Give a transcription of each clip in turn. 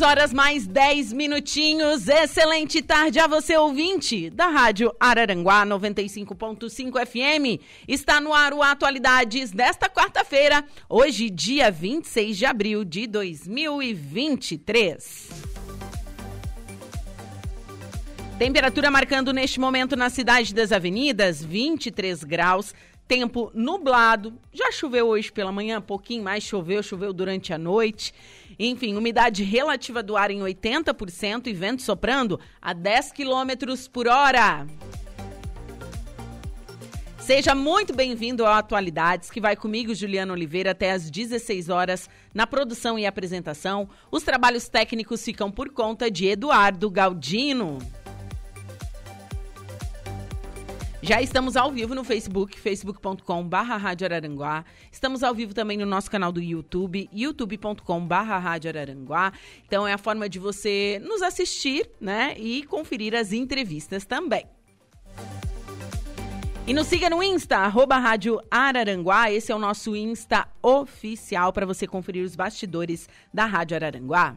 Duas horas mais dez minutinhos. Excelente tarde a você, ouvinte da Rádio Araranguá 95.5 FM. Está no ar o Atualidades desta quarta-feira, hoje, dia 26 de abril de 2023. Temperatura marcando neste momento na cidade das avenidas 23 graus. Tempo nublado. Já choveu hoje pela manhã, pouquinho mais choveu, choveu durante a noite. Enfim, umidade relativa do ar em 80% e vento soprando a 10 quilômetros por hora. Seja muito bem-vindo ao Atualidades, que vai comigo, Juliana Oliveira, até às 16 horas na produção e apresentação. Os trabalhos técnicos ficam por conta de Eduardo Galdino. Já estamos ao vivo no Facebook, facebook.com barra Rádio Araranguá. Estamos ao vivo também no nosso canal do YouTube, youtube.com barra Rádio Araranguá. Então é a forma de você nos assistir, né? E conferir as entrevistas também. E nos siga no Insta, arroba Rádio Araranguá. Esse é o nosso Insta oficial para você conferir os bastidores da Rádio Araranguá.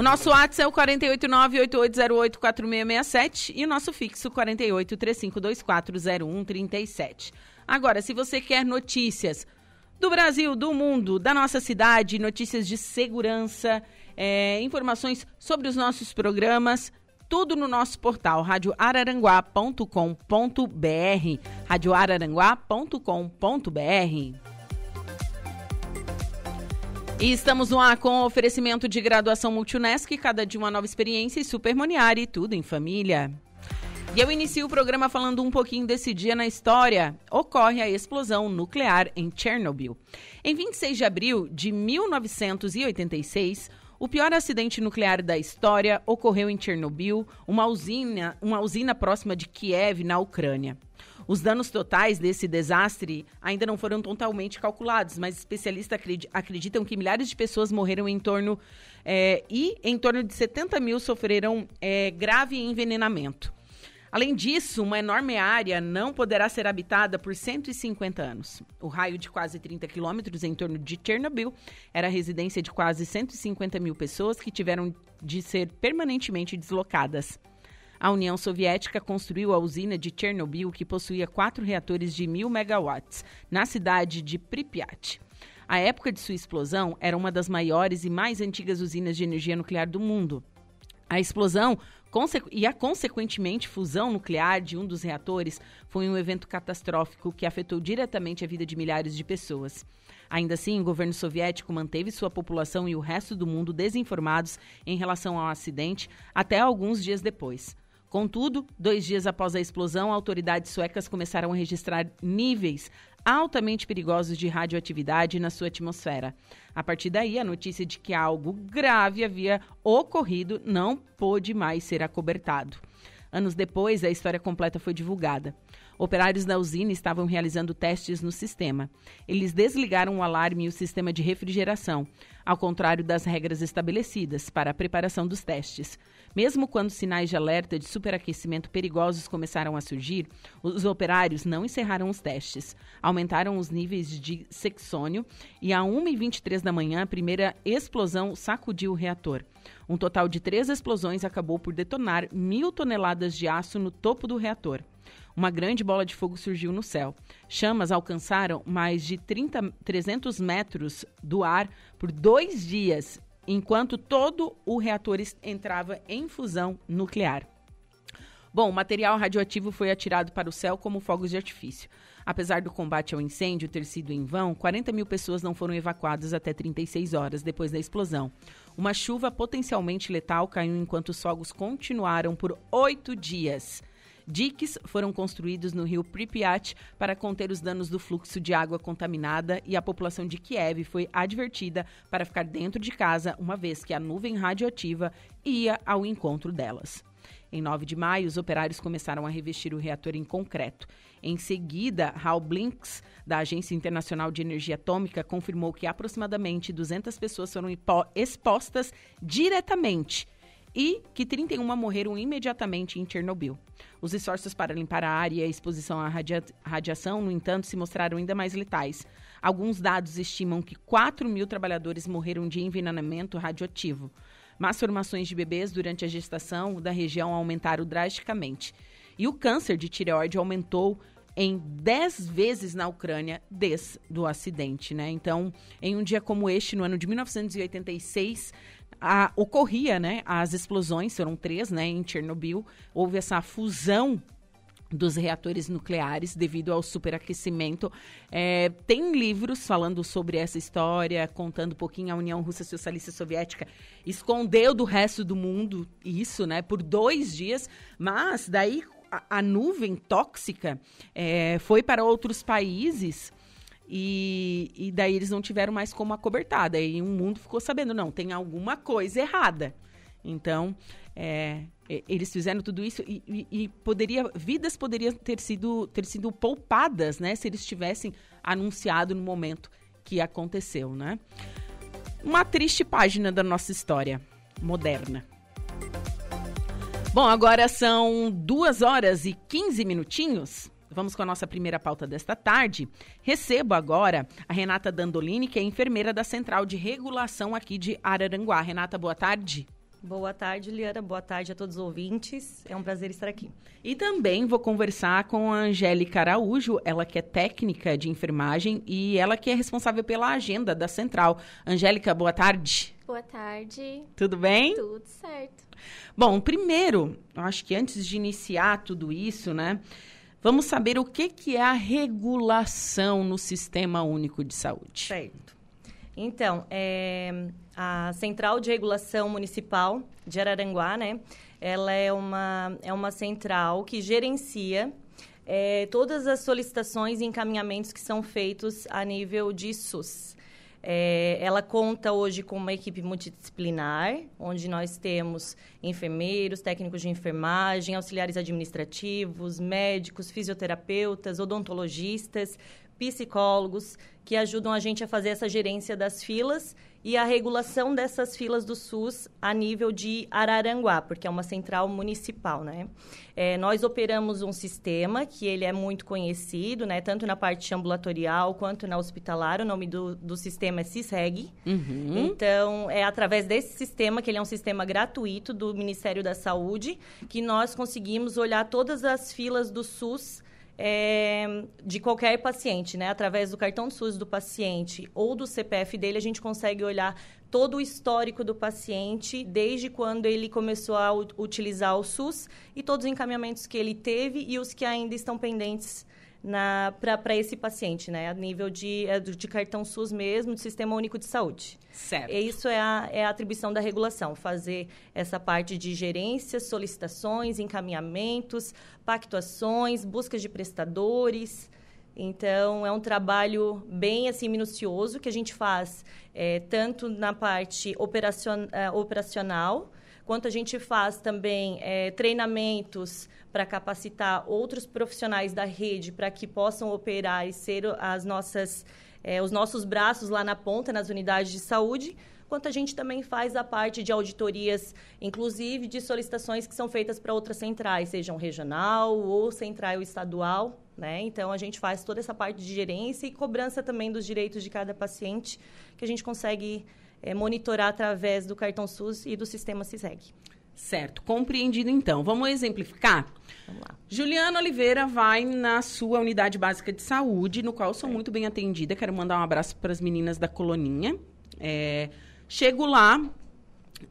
O nosso WhatsApp é o 489-8808-4667 e o nosso fixo 48-3524-0137. Agora, se você quer notícias do Brasil, do mundo, da nossa cidade, notícias de segurança, é, informações sobre os nossos programas, tudo no nosso portal radioararanguá.com.br radioararanguá.com.br e estamos no ar com oferecimento de graduação Multunesc, cada dia uma nova experiência e Supermoniari, tudo em família. E eu inicio o programa falando um pouquinho desse dia na história. Ocorre a explosão nuclear em Chernobyl. Em 26 de abril de 1986, o pior acidente nuclear da história ocorreu em Chernobyl, uma usina, uma usina próxima de Kiev, na Ucrânia. Os danos totais desse desastre ainda não foram totalmente calculados, mas especialistas acreditam que milhares de pessoas morreram em torno é, e em torno de 70 mil sofreram é, grave envenenamento. Além disso, uma enorme área não poderá ser habitada por 150 anos. O raio de quase 30 quilômetros em torno de Chernobyl era a residência de quase 150 mil pessoas que tiveram de ser permanentemente deslocadas. A União Soviética construiu a usina de Chernobyl, que possuía quatro reatores de mil megawatts, na cidade de Pripyat. A época de sua explosão era uma das maiores e mais antigas usinas de energia nuclear do mundo. A explosão e a consequentemente fusão nuclear de um dos reatores foi um evento catastrófico que afetou diretamente a vida de milhares de pessoas. Ainda assim, o governo soviético manteve sua população e o resto do mundo desinformados em relação ao acidente até alguns dias depois. Contudo, dois dias após a explosão, autoridades suecas começaram a registrar níveis altamente perigosos de radioatividade na sua atmosfera. A partir daí, a notícia de que algo grave havia ocorrido não pôde mais ser acobertado. Anos depois, a história completa foi divulgada. Operários da usina estavam realizando testes no sistema. Eles desligaram o alarme e o sistema de refrigeração, ao contrário das regras estabelecidas para a preparação dos testes. Mesmo quando sinais de alerta de superaquecimento perigosos começaram a surgir, os operários não encerraram os testes. Aumentaram os níveis de sexônio e a 1h23 da manhã, a primeira explosão sacudiu o reator. Um total de três explosões acabou por detonar mil toneladas de aço no topo do reator. Uma grande bola de fogo surgiu no céu. Chamas alcançaram mais de 30, 300 metros do ar por dois dias enquanto todo o reator entrava em fusão nuclear. Bom, o material radioativo foi atirado para o céu como fogos de artifício. Apesar do combate ao incêndio ter sido em vão, 40 mil pessoas não foram evacuadas até 36 horas depois da explosão. Uma chuva potencialmente letal caiu enquanto os fogos continuaram por oito dias. Diques foram construídos no rio Pripyat para conter os danos do fluxo de água contaminada e a população de Kiev foi advertida para ficar dentro de casa, uma vez que a nuvem radioativa ia ao encontro delas. Em 9 de maio, os operários começaram a revestir o reator em concreto. Em seguida, Hal Blinks, da Agência Internacional de Energia Atômica, confirmou que aproximadamente 200 pessoas foram expostas diretamente e que 31 morreram imediatamente em Chernobyl. Os esforços para limpar a área e a exposição à radia radiação, no entanto, se mostraram ainda mais letais. Alguns dados estimam que 4 mil trabalhadores morreram de envenenamento radioativo. Más formações de bebês durante a gestação da região aumentaram drasticamente. E o câncer de tireoide aumentou em 10 vezes na Ucrânia desde o acidente, né? Então, em um dia como este, no ano de 1986, a, ocorria, né? As explosões, foram três, né? Em Chernobyl, houve essa fusão dos reatores nucleares devido ao superaquecimento. É, tem livros falando sobre essa história, contando um pouquinho a União Russa Socialista Soviética escondeu do resto do mundo isso, né, por dois dias, mas daí a, a nuvem tóxica é, foi para outros países. E, e daí eles não tiveram mais como acobertar. Daí o mundo ficou sabendo, não, tem alguma coisa errada. Então, é, eles fizeram tudo isso e, e, e, poderia, vidas poderiam ter sido, ter sido poupadas, né? Se eles tivessem anunciado no momento que aconteceu, né? Uma triste página da nossa história moderna. Bom, agora são duas horas e 15 minutinhos. Vamos com a nossa primeira pauta desta tarde. Recebo agora a Renata Dandolini, que é enfermeira da Central de Regulação aqui de Araranguá. Renata, boa tarde. Boa tarde, Liana. Boa tarde a todos os ouvintes. É um prazer estar aqui. E também vou conversar com a Angélica Araújo, ela que é técnica de enfermagem e ela que é responsável pela agenda da Central. Angélica, boa tarde. Boa tarde. Tudo bem? Tudo certo. Bom, primeiro, eu acho que antes de iniciar tudo isso, né, vamos saber o que, que é a regulação no Sistema Único de Saúde. Certo. Então, é, a Central de Regulação Municipal de Araranguá, né? Ela é uma, é uma central que gerencia é, todas as solicitações e encaminhamentos que são feitos a nível de SUS. É, ela conta hoje com uma equipe multidisciplinar, onde nós temos enfermeiros, técnicos de enfermagem, auxiliares administrativos, médicos, fisioterapeutas, odontologistas, psicólogos, que ajudam a gente a fazer essa gerência das filas e a regulação dessas filas do SUS a nível de Araranguá, porque é uma central municipal, né? É, nós operamos um sistema que ele é muito conhecido, né? Tanto na parte ambulatorial quanto na hospitalar. O nome do, do sistema é CISREG. Uhum. Então, é através desse sistema, que ele é um sistema gratuito do Ministério da Saúde, que nós conseguimos olhar todas as filas do SUS é, de qualquer paciente, né? Através do cartão SUS do paciente ou do CPF dele, a gente consegue olhar todo o histórico do paciente, desde quando ele começou a utilizar o SUS e todos os encaminhamentos que ele teve e os que ainda estão pendentes para esse paciente, né? A nível de, é, de cartão SUS mesmo, de Sistema Único de Saúde. Certo. E isso é a, é a atribuição da regulação, fazer essa parte de gerência, solicitações, encaminhamentos, pactuações, buscas de prestadores. Então, é um trabalho bem assim minucioso que a gente faz é, tanto na parte operacion, é, operacional, quanto a gente faz também é, treinamentos para capacitar outros profissionais da rede para que possam operar e ser as nossas, é, os nossos braços lá na ponta, nas unidades de saúde, quanto a gente também faz a parte de auditorias, inclusive de solicitações que são feitas para outras centrais, sejam regional ou central estadual. Né? Então, a gente faz toda essa parte de gerência e cobrança também dos direitos de cada paciente, que a gente consegue é, monitorar através do cartão SUS e do sistema CISEG. Certo, compreendido então. Vamos exemplificar? Vamos lá. Juliana Oliveira vai na sua unidade básica de saúde, no qual eu sou é. muito bem atendida. Quero mandar um abraço para as meninas da coloninha. É, chego lá,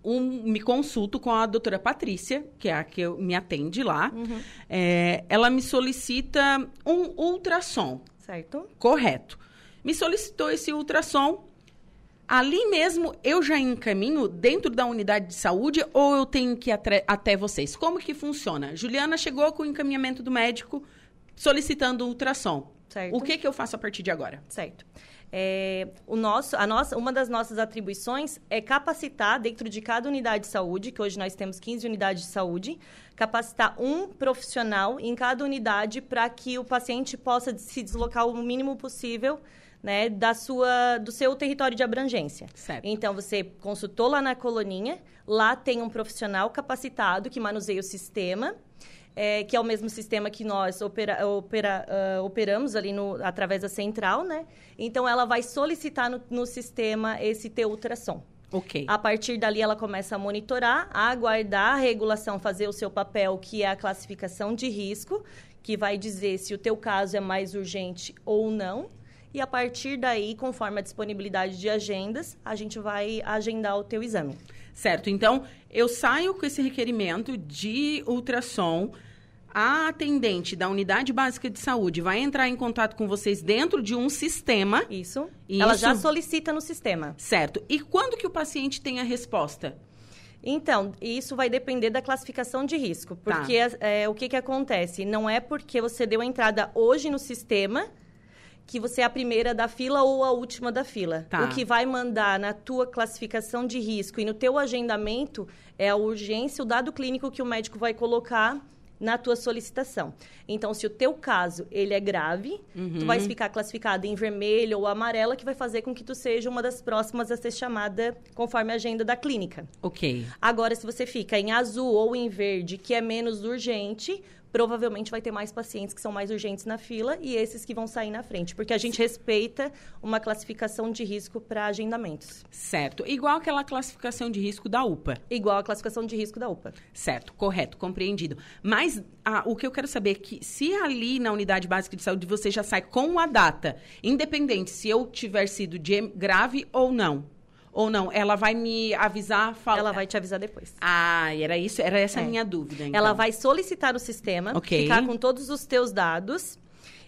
um, me consulto com a doutora Patrícia, que é a que eu, me atende lá. Uhum. É, ela me solicita um ultrassom. Certo. Correto. Me solicitou esse ultrassom ali mesmo eu já encaminho dentro da unidade de saúde ou eu tenho que ir até vocês? Como que funciona? Juliana chegou com o encaminhamento do médico solicitando ultrassom. Certo. O que, que eu faço a partir de agora? Certo. É, o nosso, a nossa, uma das nossas atribuições é capacitar, dentro de cada unidade de saúde, que hoje nós temos 15 unidades de saúde, capacitar um profissional em cada unidade para que o paciente possa se deslocar o mínimo possível né, da sua, do seu território de abrangência. Certo. Então, você consultou lá na coloninha, lá tem um profissional capacitado que manuseia o sistema, é, que é o mesmo sistema que nós opera, opera, uh, operamos ali no, através da central, né? Então, ela vai solicitar no, no sistema esse teu ultrassom. Ok. A partir dali, ela começa a monitorar, a aguardar a regulação fazer o seu papel, que é a classificação de risco, que vai dizer se o teu caso é mais urgente ou não. E a partir daí, conforme a disponibilidade de agendas, a gente vai agendar o teu exame. Certo. Então, eu saio com esse requerimento de ultrassom. A atendente da unidade básica de saúde vai entrar em contato com vocês dentro de um sistema. Isso. Isso. Ela já solicita no sistema. Certo. E quando que o paciente tem a resposta? Então, isso vai depender da classificação de risco. Tá. Porque é, o que, que acontece? Não é porque você deu a entrada hoje no sistema que você é a primeira da fila ou a última da fila. Tá. O que vai mandar na tua classificação de risco e no teu agendamento é a urgência, o dado clínico que o médico vai colocar na tua solicitação. Então, se o teu caso ele é grave, tu vais ficar classificado em vermelho ou amarela, que vai fazer com que tu seja uma das próximas a ser chamada conforme a agenda da clínica. Ok. Agora, se você fica em azul ou em verde, que é menos urgente, provavelmente vai ter mais pacientes que são mais urgentes na fila e esses que vão sair na frente, porque a gente respeita uma classificação de risco para agendamentos. Certo. Igual aquela classificação de risco da UPA. Igual a classificação de risco da UPA. Certo, correto, compreendido. Mas ah, o que eu quero saber é que se ali na unidade básica de saúde você já sai com a data, independente se eu tiver sido de grave ou não, ou não, ela vai me avisar, fala... Ela vai te avisar depois. Ah, era isso, era essa a É. minha dúvida. Então. Ela vai solicitar o sistema, Ok. ficar com todos os teus dados.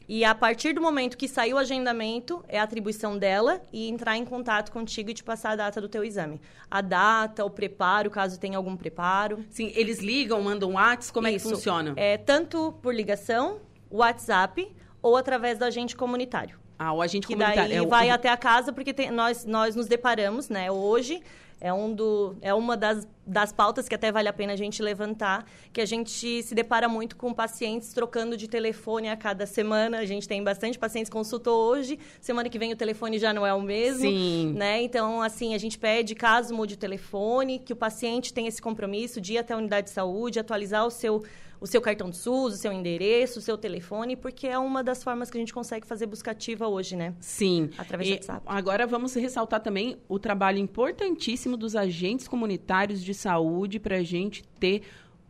E a partir do momento que sair o agendamento, é a atribuição dela e entrar em contato contigo e te passar a data do teu exame. A data, o preparo, caso tenha algum preparo. Sim, eles ligam, mandam WhatsApp, como é Isso. que funciona? É tanto por ligação, WhatsApp ou através do agente comunitário. Ah, o agente Que comunitário. daí é o- vai até a casa, porque tem- nós, nós nos deparamos, né? Hoje é, um do, é uma das, das pautas que até vale a pena a gente levantar, que a gente se depara muito com pacientes trocando de telefone a cada semana. A gente tem bastante pacientes que consultou hoje, semana que vem o telefone já não é o mesmo. Sim. Né? Então, assim, a gente pede, caso mude o telefone, que o paciente tenha esse compromisso de ir até a unidade de saúde, atualizar o seu, o seu cartão de SUS, o seu endereço, o seu telefone, porque é uma das formas que a gente consegue fazer busca ativa hoje, né? Sim. Através do E WhatsApp. Agora vamos ressaltar também o trabalho importantíssimo dos agentes comunitários de saúde para a gente ter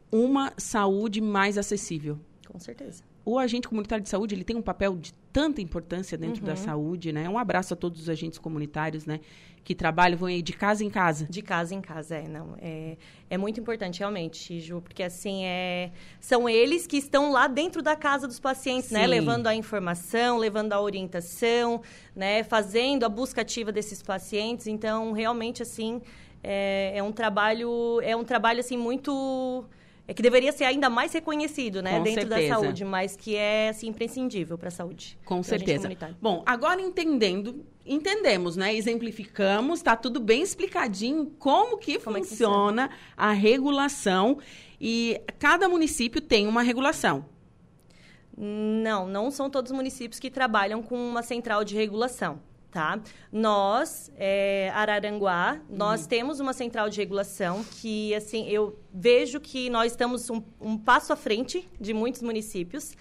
uma saúde mais acessível. Com certeza. O agente comunitário de saúde ele tem um papel de tanta importância dentro Uhum. da saúde, né? Um abraço a todos os agentes comunitários, né? Que trabalham, vão aí de casa em casa. De casa em casa, é, não. É, é muito importante, realmente, Ju, porque assim, é, são eles que estão lá dentro da casa dos pacientes, né? Sim. Levando a informação, levando a orientação, né? Fazendo a busca ativa desses pacientes. Então, realmente, assim, é, é um trabalho, é um trabalho, assim, muito... É que deveria ser ainda mais reconhecido, né? Com dentro certeza. da saúde, mas que é, assim, imprescindível para a saúde. Com certeza. Bom, agora entendendo, entendemos, né? Exemplificamos, está tudo bem explicadinho como que Como é que funciona a regulação e cada município tem uma regulação. Não, não são todos os municípios que trabalham com uma central de regulação, tá? Nós, é, Araranguá, nós temos uma central de regulação que, assim, eu vejo que nós estamos um, um passo à frente de muitos municípios,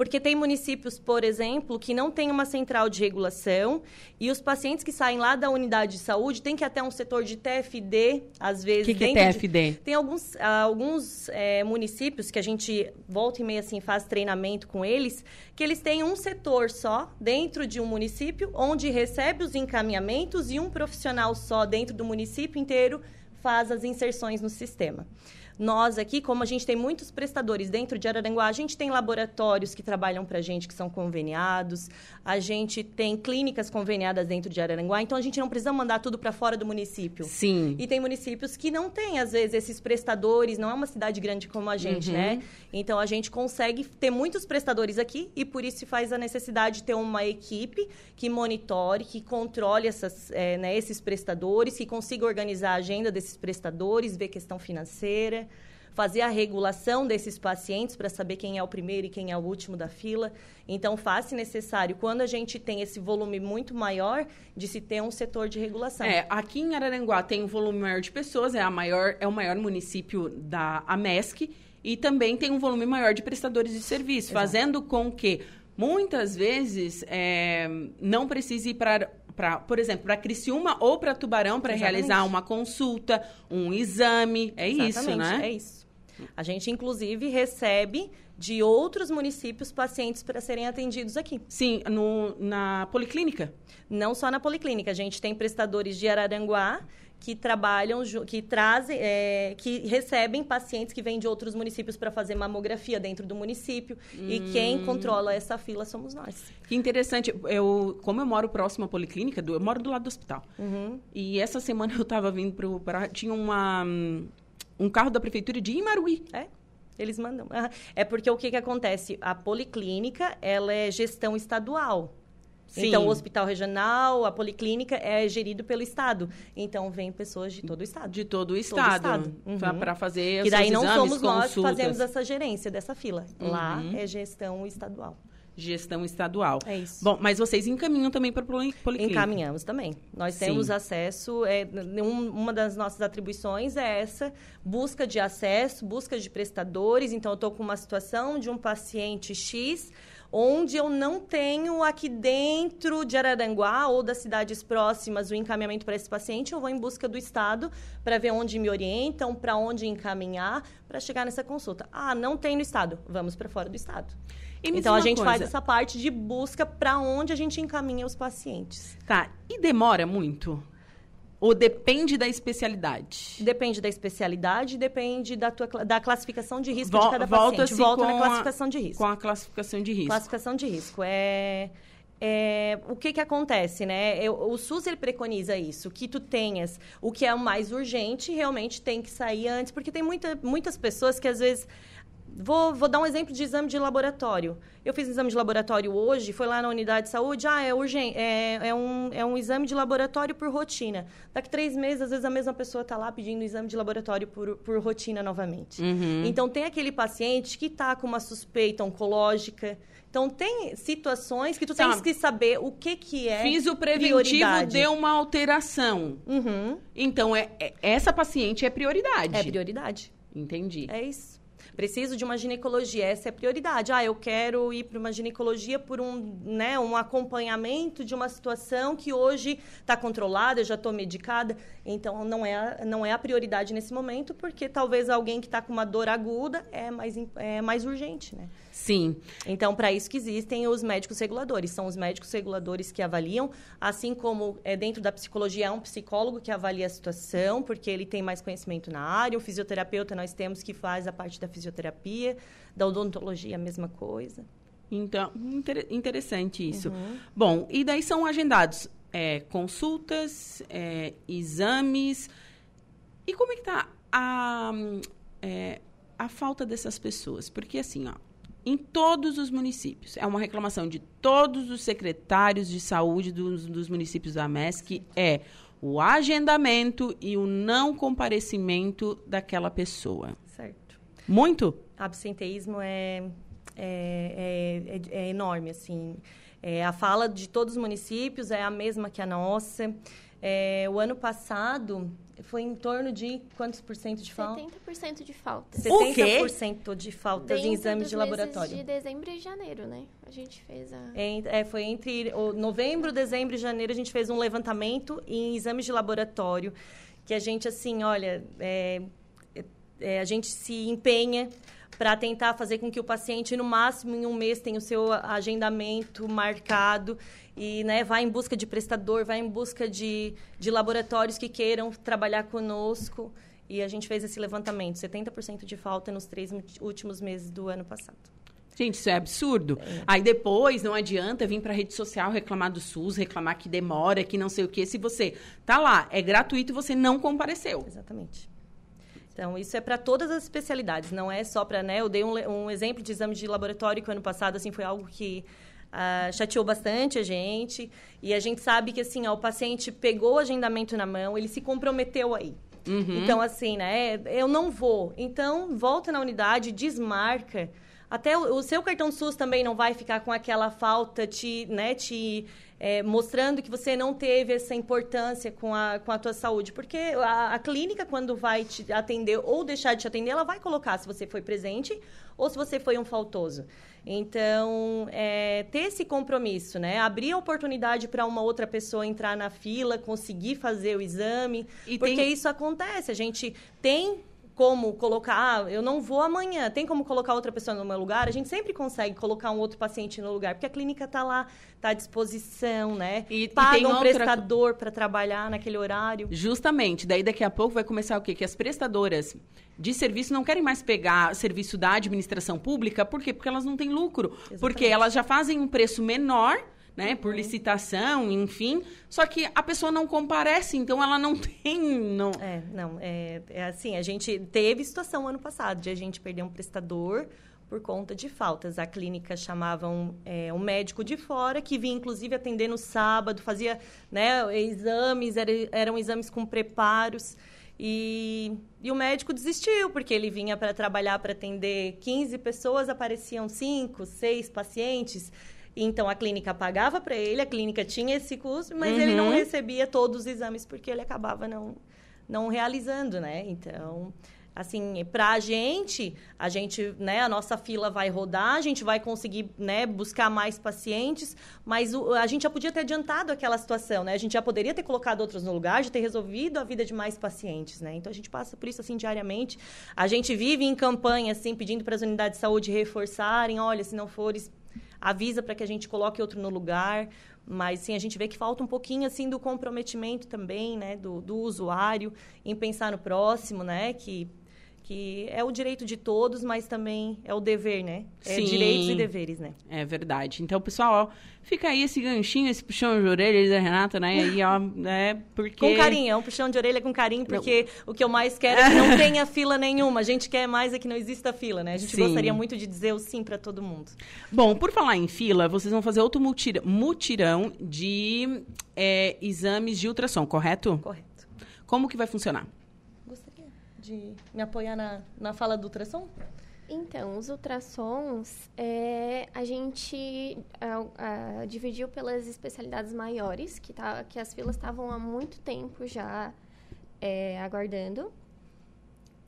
porque tem municípios, por exemplo, que não tem uma central de regulação e os pacientes que saem lá da unidade de saúde têm que ir até um setor de TFD, às O vezes... que, que é dentro de- TFD? tem alguns, alguns eh, municípios que a gente volta e meia assim faz treinamento com eles, que eles têm um setor só dentro de um município, onde recebe os encaminhamentos e um profissional só dentro do município inteiro faz as inserções no sistema. Nós aqui, como a gente tem muitos prestadores dentro de Araranguá, a gente tem laboratórios que trabalham para a gente, que são conveniados, a gente tem clínicas conveniadas dentro de Araranguá, então a gente não precisa mandar tudo para fora do município. Sim. E tem municípios que não têm, às vezes, esses prestadores, não é uma cidade grande como a gente, Uhum. né? Então a gente consegue ter muitos prestadores aqui e por isso faz a necessidade de ter uma equipe que monitore, que controle essas, eh, né, esses prestadores, que consiga organizar a agenda desses prestadores, ver questão financeira, fazer a regulação desses pacientes para saber quem é o primeiro e quem é o último da fila. Então, faz-se necessário, quando a gente tem esse volume muito maior, de se ter um setor de regulação. É, aqui em Araranguá tem um volume maior de pessoas, é, a maior, é o maior município da AMESC e também tem um volume maior de prestadores de serviço, Exato. fazendo com que muitas vezes é, não precise ir para Pra, por exemplo, para Criciúma ou para Tubarão para realizar uma consulta, um exame. É isso, Exatamente, né? É isso. A gente, inclusive, recebe de outros municípios pacientes para serem atendidos aqui. Sim, no, na policlínica. Não só na policlínica, a gente tem prestadores de Araranguá que trabalham, que trazem, é, que recebem pacientes que vêm de outros municípios para fazer mamografia dentro do município. E Hum. quem controla essa fila somos nós. Que interessante. Eu, como eu moro próximo à policlínica, do- eu moro do lado do hospital. Uhum. E essa semana eu tava vindo pro. Pra, tinha uma, hum, um carro da prefeitura de Imaruí. É, eles mandam. É porque o que, que acontece? A policlínica, ela é gestão estadual. Sim. Então, o hospital regional, a policlínica é gerido pelo Estado. Então, vem pessoas de todo o Estado. De todo o estado. estado. Uhum. Pra fazer Que daí não exames, somos nós que fazemos essa gerência dessa fila. Lá Uhum. é gestão estadual. Gestão estadual. É isso. Bom, mas vocês encaminham também para policlínica. Encaminhamos também. Nós Sim. temos acesso, é, um- uma das nossas atribuições é essa, busca de acesso, busca de prestadores. Então, eu estou com uma situação de um paciente X, onde eu não tenho aqui dentro de Araranguá ou das cidades próximas o encaminhamento para esse paciente, eu vou em busca do Estado para ver onde me orientam, para onde encaminhar, para chegar nessa consulta. Ah, não tem no Estado, vamos para fora do Estado. E Então, a gente faz coisa. essa parte de busca para onde a gente encaminha os pacientes. Tá. E demora muito? Ou depende da especialidade? Depende da especialidade, depende da, tua, da classificação de risco Vol- de cada paciente. Volta com na a- classificação de risco. Com a classificação de risco. Classificação de risco. É, é, o que que acontece, né? Eu- o SUS, ele preconiza isso, que tu tenhas o que é o mais urgente, realmente tem que sair antes, porque tem muita, muitas pessoas que às vezes... Vou, vou dar um exemplo de exame de laboratório. Eu fiz um exame de laboratório hoje, foi lá na unidade de saúde, ah, é urgente, é, é, um, é um exame de laboratório por rotina. Daqui três meses, às vezes, a mesma pessoa está lá pedindo exame de laboratório por, por rotina novamente. Uhum. Então, tem aquele paciente que está com uma suspeita oncológica. Então, tem situações que tu Tá. tens que saber o que, que é Fiz o preventivo, prioridade. deu uma alteração. Uhum. Então, é, é- essa paciente é prioridade. É prioridade. Entendi. É isso. Preciso de uma ginecologia, essa é a prioridade. Ah, eu quero ir para uma ginecologia por um, né, um acompanhamento de uma situação que hoje está controlada, eu já estou medicada. Então, não é, não é a prioridade nesse momento, porque talvez alguém que está com uma dor aguda é mais, é mais urgente, né? Sim. Então, para isso que existem os médicos reguladores. São os médicos reguladores que avaliam, assim como é, dentro da psicologia é um psicólogo que avalia a situação, porque ele tem mais conhecimento na área. O fisioterapeuta nós temos que faz a parte da fisioterapia, da odontologia a mesma coisa. Então, inter- interessante isso. Uhum. Bom, e daí são agendados é, consultas, é, exames. E como é que tá a, é, a falta dessas pessoas? Porque assim, ó, em todos os municípios, é uma reclamação de todos os secretários de saúde dos, dos municípios da MESC, é o agendamento e o não comparecimento daquela pessoa. Certo. Muito? absenteísmo é, é, é, é- é enorme, assim. É, a fala de todos os municípios é a mesma que a nossa. É, o ano passado foi em torno de quantos por cento de falta? 70% de falta. O quê? 70% de faltas em Dentro exames dos de laboratório. de dezembro e janeiro, né? A gente fez a... Em- é, foi entre o novembro, dezembro e janeiro a gente fez um levantamento em exames de laboratório que a gente assim, olha, é, é, a gente se empenha para tentar fazer com que o paciente no máximo em um mês tenha o seu agendamento marcado e né, vai em busca de prestador, vai em busca de, de laboratórios que queiram trabalhar conosco. e a gente fez esse levantamento, 70% de falta nos três últimos meses do ano passado. Gente, isso é absurdo. É. Aí depois não adianta vir para rede social reclamar do SUS, reclamar que demora, que não sei o quê. Se você tá lá, é gratuito, você não compareceu. Exatamente. Então, isso é para todas as especialidades, não é só para, né? Eu dei um, um, exemplo de exame de laboratório que ano passado, assim, foi algo que uh, chateou bastante a gente. E a gente sabe que, assim, ó, o paciente pegou o agendamento na mão, ele se comprometeu aí. Uhum. Então, assim, né? Eu não vou. Então, volta na unidade, desmarca. Até o, o seu cartão SUS também não vai ficar com aquela falta te, né, te é, mostrando que você não teve essa importância com a, com a tua saúde. Porque a, a, clínica, quando vai te atender ou deixar de te atender, ela vai colocar se você foi presente ou se você foi um faltoso. Então, é, ter esse compromisso, né? Abrir a oportunidade para uma outra pessoa entrar na fila, conseguir fazer o exame. E porque tem... isso acontece. A gente tem como colocar, ah, eu não vou amanhã, tem como colocar outra pessoa no meu lugar? A gente sempre consegue colocar um outro paciente no lugar, porque a clínica está lá, está à disposição, né? E, Paga e um outra... prestador para trabalhar naquele horário. Justamente, daí daqui a pouco vai começar o quê? Que as prestadoras de serviço não querem mais pegar serviço da administração pública, por quê? Porque elas não têm lucro, Exatamente. porque elas já fazem um preço menor né, por licitação, enfim. Só que a pessoa não comparece, então ela não tem. Não... É, não. É, é assim, a gente teve situação ano passado de a gente perder um prestador por conta de faltas. A clínica chamava um, é, um médico de fora, que vinha inclusive atender no sábado, fazia né, exames, era, eram exames com preparos. E, e o médico desistiu, porque ele vinha para trabalhar para atender 15 pessoas, apareciam 5, 6 pacientes. Então a clínica pagava para ele, a clínica tinha esse custo, mas uhum. ele não uhum. recebia todos os exames porque ele acabava não, não realizando, né? Então, assim, para a gente, a gente, né, a nossa fila vai rodar, a gente vai conseguir, né, buscar mais pacientes, mas o, a gente já podia ter adiantado aquela situação, né? A gente já poderia ter colocado outros no lugar, já ter resolvido a vida de mais pacientes, né? Então a gente passa por isso assim diariamente. A gente vive em campanha assim, pedindo para as unidades de saúde reforçarem, olha, se não fores avisa para que a gente coloque outro no lugar, mas sim, a gente vê que falta um pouquinho assim do comprometimento também, né, do, do usuário em pensar no próximo, né, que que é o direito de todos, mas também é o dever, né? É Sim, direitos e deveres, né? É verdade. Então, pessoal, ó, fica aí esse ganchinho, esse puxão de orelha da Renata, né? Aí, ó, né? Porque... Com carinho, é um puxão de orelha com carinho, porque não. o que eu mais quero é que não tenha fila nenhuma. A gente quer mais é que não exista fila, né? A gente sim. gostaria muito de dizer o sim para todo mundo. Bom, por falar em fila, vocês vão fazer outro mutirão de é, exames de ultrassom, correto? Correto. Como que vai funcionar? De me apoiar na, na fala do ultrassom? Então, os ultrassons, é, a gente dividiu pelas especialidades maiores, que, tá, que as filas estavam há muito tempo já é, aguardando,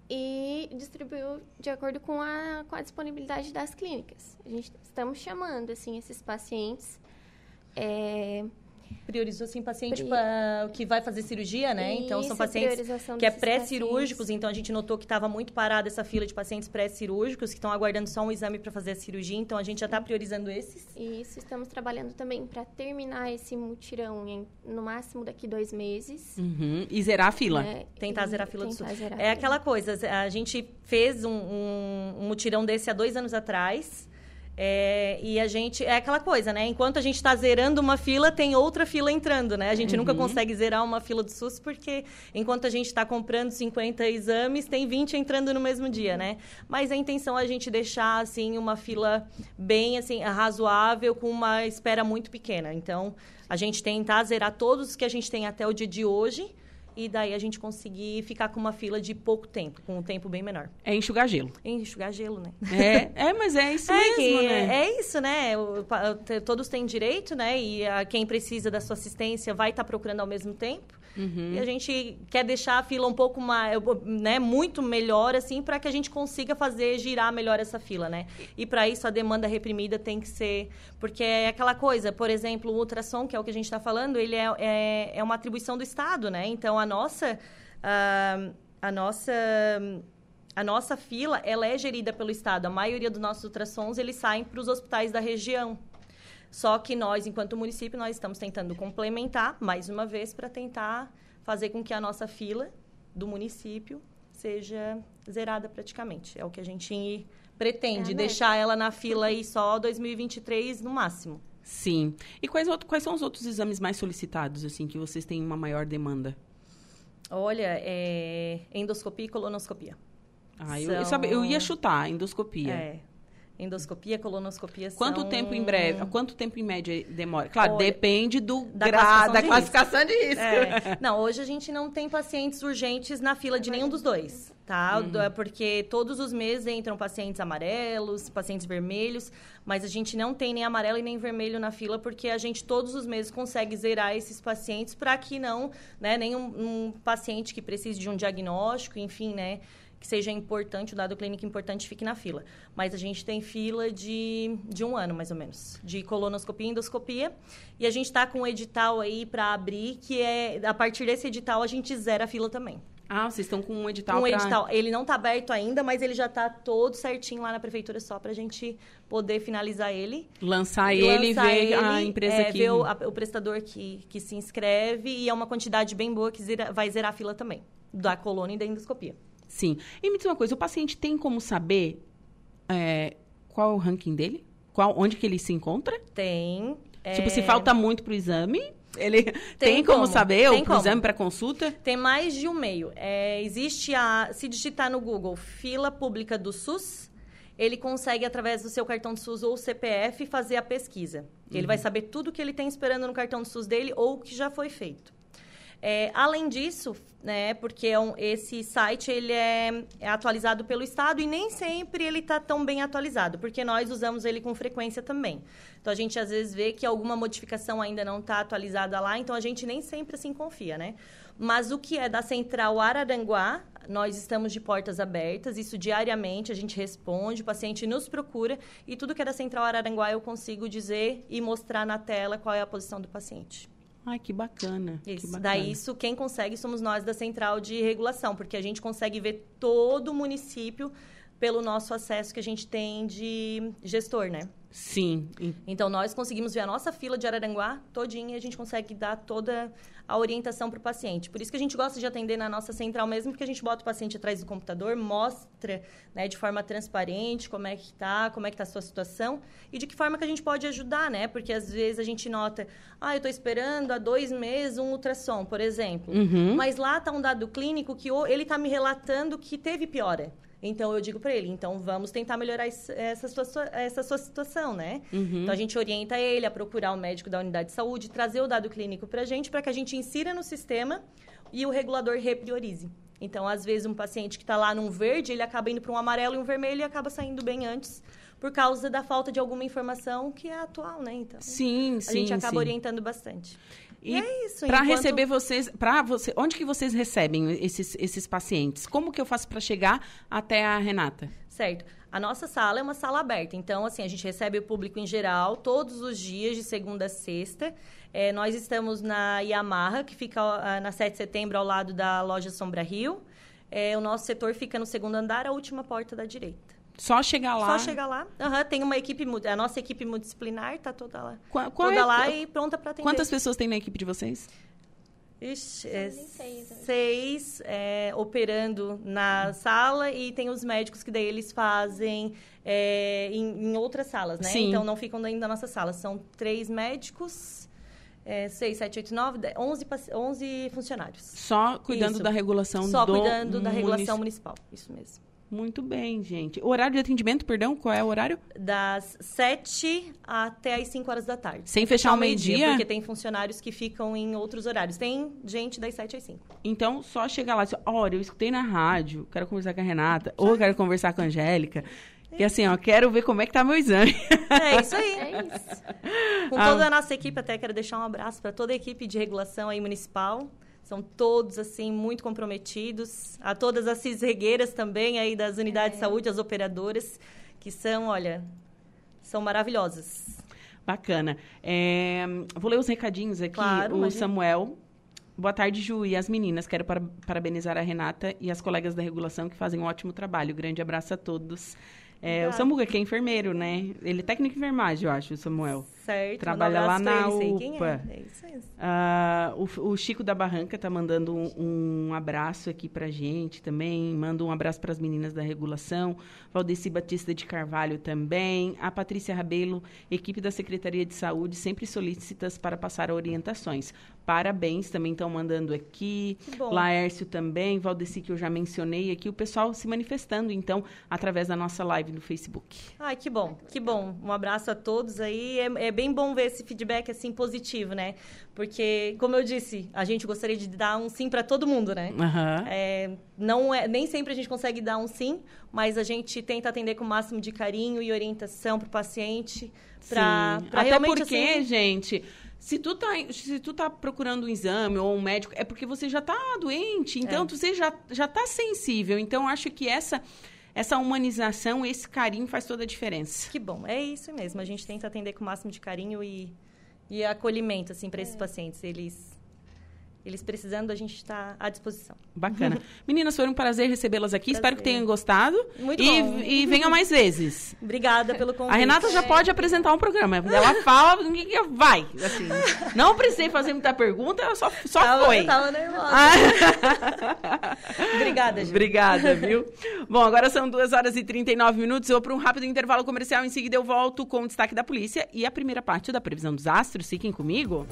e distribuiu de acordo com a, com a disponibilidade das clínicas. A gente estamos chamando, assim, esses pacientes... É, priorizou assim paciente pra, que vai fazer cirurgia, né? Isso, então são pacientes que é pré-cirúrgicos, então a gente notou que estava muito parada essa fila de pacientes pré-cirúrgicos que estão aguardando só um exame para fazer a cirurgia, então a gente já está priorizando esses. Isso, estamos trabalhando também para terminar esse mutirão em, no máximo daqui dois meses. Uhum. E zerar a fila. É, tentar zerar a fila do SUS. É aquela coisa, a gente fez um, um, um mutirão desse há dois anos atrás. É, e a gente. É aquela coisa, né? Enquanto a gente está zerando uma fila, tem outra fila entrando, né? A gente uhum. nunca consegue zerar uma fila do SUS, porque enquanto a gente está comprando 50 exames, tem 20 entrando no mesmo dia, né? Mas a intenção é a gente deixar, assim, uma fila bem, assim, razoável, com uma espera muito pequena. Então, a gente tentar zerar todos que a gente tem até o dia de hoje e daí a gente conseguir ficar com uma fila de pouco tempo, com um tempo bem menor. É enxugar gelo. É enxugar gelo, né? É, é mas é isso é mesmo, que, né? É isso, né? O, todos têm direito, né? E a, quem precisa da sua assistência vai estar tá procurando ao mesmo tempo. Uhum. E a gente quer deixar a fila um pouco mais, né, muito melhor, assim, para que a gente consiga fazer girar melhor essa fila, né? E para isso a demanda reprimida tem que ser. Porque é aquela coisa, por exemplo, o ultrassom, que é o que a gente está falando, ele é, é, é, uma atribuição do Estado, né? Então a nossa. Uh, a nossa a nossa fila ela é gerida pelo estado. A maioria dos nossos ultrassons eles saem para os hospitais da região. Só que nós, enquanto município, nós estamos tentando complementar, mais uma vez, para tentar fazer com que a nossa fila do município seja zerada praticamente. É o que a gente pretende, É a deixar ela na fila aí só 2023 no máximo. Sim. E quais, outro- quais são os outros exames mais solicitados, assim, que vocês têm uma maior demanda? Olha, é endoscopia e colonoscopia. Ah, eu, eu, São- sabe- eu ia chutar, endoscopia. É. Endoscopia, colonoscopia Quanto são... tempo em breve? Quanto tempo em média demora? Claro, Olha, depende do da gra- classificação da de classificação de risco. É. Não, hoje a gente não tem pacientes urgentes na fila de nenhum dos dois, tá? Uhum. Do- Porque todos os meses entram pacientes amarelos, pacientes vermelhos, mas a gente não tem nem amarelo e nem vermelho na fila, porque a gente todos os meses consegue zerar esses pacientes para que não, né, nenhum um paciente que precise de um diagnóstico, enfim, né, que seja importante, o dado clínico importante, fique na fila. Mas a gente tem fila de, de um ano, mais ou menos, de colonoscopia e endoscopia. E a gente está com um edital aí para abrir, que é, a partir desse edital, a gente zera a fila também. Ah, vocês estão com um edital um pra- edital. Ele não está aberto ainda, mas ele já está todo certinho lá na prefeitura, só para a gente poder finalizar ele. Lançar ele e ver a ele, empresa é, que... ver o, a- o prestador que, que se inscreve e é uma quantidade bem boa que zera- vai zerar a fila também, da coluna e da endoscopia. Sim. E me diz uma coisa, o paciente tem como saber é, qual é o ranking dele? Qual, onde que ele se encontra? Tem. Tipo, é, se falta muito pro exame, ele tem, como, como, saber? tem ou pro exame, para consulta? Tem mais de um meio. É, existe a. Se digitar no Google fila pública do SUS, ele consegue, através do seu cartão do SUS ou CPF, fazer a pesquisa. Ele vai saber tudo que ele tem esperando no cartão do SUS dele ou o que já foi feito. É, além disso, né, porque é esse site ele é, é atualizado pelo Estado e nem sempre ele está tão bem atualizado, porque nós usamos ele com frequência também. Então, a gente às vezes vê que alguma modificação ainda não está atualizada lá, então a gente nem sempre assim confia, né? Mas o que é da Central Araranguá, nós estamos de portas abertas, isso diariamente a gente responde, o paciente nos procura e tudo que é da Central Araranguá eu consigo dizer e mostrar na tela qual é a posição do paciente. Ai, que bacana. que Isso. bacana. Daí, isso quem consegue somos nós da Central de Regulação, porque a gente consegue ver todo o município pelo nosso acesso que a gente tem de gestor, né? Sim. Então, nós conseguimos ver a nossa fila de Araranguá todinha e a gente consegue dar toda a orientação para o paciente. Por isso que a gente gosta de atender na nossa central mesmo, porque a gente bota o paciente atrás do computador, mostra né, de forma transparente como é que está, como é que está a sua situação e de que forma que a gente pode ajudar, né? Porque às vezes a gente nota, ah, eu estou esperando há dois meses um ultrassom, por exemplo. Uhum. Mas lá está um dado clínico que ele está me relatando que teve piora. Então, eu digo para ele, então vamos tentar melhorar essa sua, essa sua situação, né? Uhum. Então, a gente orienta ele a procurar o médico da unidade de saúde, trazer o dado clínico para a gente, para que a gente insira no sistema e o regulador repriorize. Então, às vezes, um paciente que está lá num verde, ele acaba indo para um amarelo e um vermelho e acaba saindo bem antes, por causa da falta de alguma informação que é atual, né? Então, Sim, a sim, gente acaba sim. orientando bastante. E, é isso. Para enquanto- receber vocês, para você, onde que vocês recebem esses, esses pacientes? Como que eu faço para chegar até a Renata? Certo. A nossa sala é uma sala aberta. Então, assim, a gente recebe o público em geral todos os dias, de segunda a sexta. É, nós estamos na Yamaha, que fica ah, na 7 de setembro, ao lado da loja Sombra Rio. É, o nosso setor fica no segundo andar, a última porta da direita. Só chegar lá. Só chegar lá. Aham, tem uma equipe, a nossa equipe multidisciplinar tá toda lá. Qua- qual toda é- lá e pronta para atender. Quantas pessoas tem na equipe de vocês? Ixi, é seis, né? seis é, operando na sala e tem os médicos que daí eles fazem é, em, em outras salas, né? Sim. Então não ficam dentro da nossa sala. São três médicos, é, seis, sete, oito, nove, dez, onze, onze funcionários. Só cuidando Isso. da regulação Só do cuidando da regulação munici- municipal. Isso mesmo. Muito bem, gente. O horário de atendimento, perdão, qual é o horário? Das sete até as cinco horas da tarde. Sem fechar ao Ao meio-dia? Porque tem funcionários que ficam em outros horários. Tem gente das sete às cinco. Então, só chegar lá e dizer, olha, eu escutei na rádio, quero conversar com a Renata, ou quero conversar com a Angélica. E assim, ó, quero ver como é que tá meu exame. É isso aí. É isso. Com Ah. toda a nossa equipe, até quero deixar um abraço para toda a equipe de regulação aí municipal. São todos, assim, muito comprometidos. A todas as cisregueiras também aí das unidades de saúde, as operadoras, que são, olha, são maravilhosas. Bacana. É, vou ler os recadinhos aqui. Claro, o. Samuel. Boa tarde, Ju e as meninas. Quero para- parabenizar a Renata e as colegas da regulação que fazem um ótimo trabalho. Grande abraço a todos. É, o Samuca, que é enfermeiro, né? Ele é técnico de enfermagem, eu acho, o Samuel. Certo. Trabalha lá na UPA. É. é isso mesmo. Ah, o, o, Chico da Barranca tá mandando um, um, abraço aqui pra gente também. Manda um abraço para as meninas da regulação. Valdeci Batista de Carvalho também. A Patrícia Rabelo, equipe da Secretaria de Saúde, sempre solícitas para passar orientações. Parabéns, também estão mandando aqui. Laércio também, Valdeci, que eu já mencionei aqui. O pessoal se manifestando, então, através da nossa live no Facebook. Ai, que bom, que bom. Um abraço a todos aí. É, é bem bom ver esse feedback, assim, positivo, né? Porque, como eu disse, a gente gostaria de dar um sim para todo mundo, né? Uhum. É, não é, nem sempre a gente consegue dar um sim, mas a gente tenta atender com o máximo de carinho e orientação para o paciente. Pra, pra Até porque, assim... gente se tu, tá, se tu tá procurando um exame ou um médico, é porque você já tá doente. Então, é. você já, já tá sensível. Então, acho que essa essa humanização, esse carinho faz toda a diferença. Que bom, é isso mesmo. A gente tenta atender com o máximo de carinho e, e acolhimento assim para esses é. pacientes. Eles eles precisando, a gente está à disposição. Bacana. Meninas, foi um prazer recebê-las aqui. Prazer. Espero que tenham gostado. Muito e, bom. E venham mais vezes. Obrigada pelo convite. A Renata já pode apresentar um programa. Ela fala, vai. Assim, não precisei fazer muita pergunta, ela só, só tava, foi. Tava nervosa. Ah. Obrigada, gente. Obrigada, viu? Bom, agora são 2 horas e 39 minutos. Eu vou para um rápido intervalo comercial. Em seguida, eu volto com o destaque da polícia e a primeira parte da previsão dos astros. Fiquem comigo.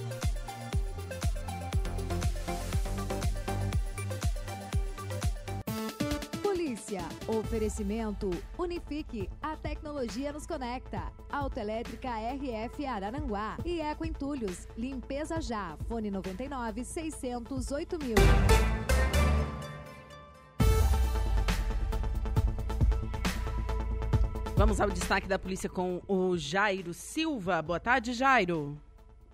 Notícia. Oferecimento Unifique. A tecnologia nos conecta. Autoelétrica RF Araranguá. E Eco Entulhos. Limpeza já. Fone 99 608 mil. Vamos ao destaque da polícia com o Jairo Silva. Boa tarde, Jairo.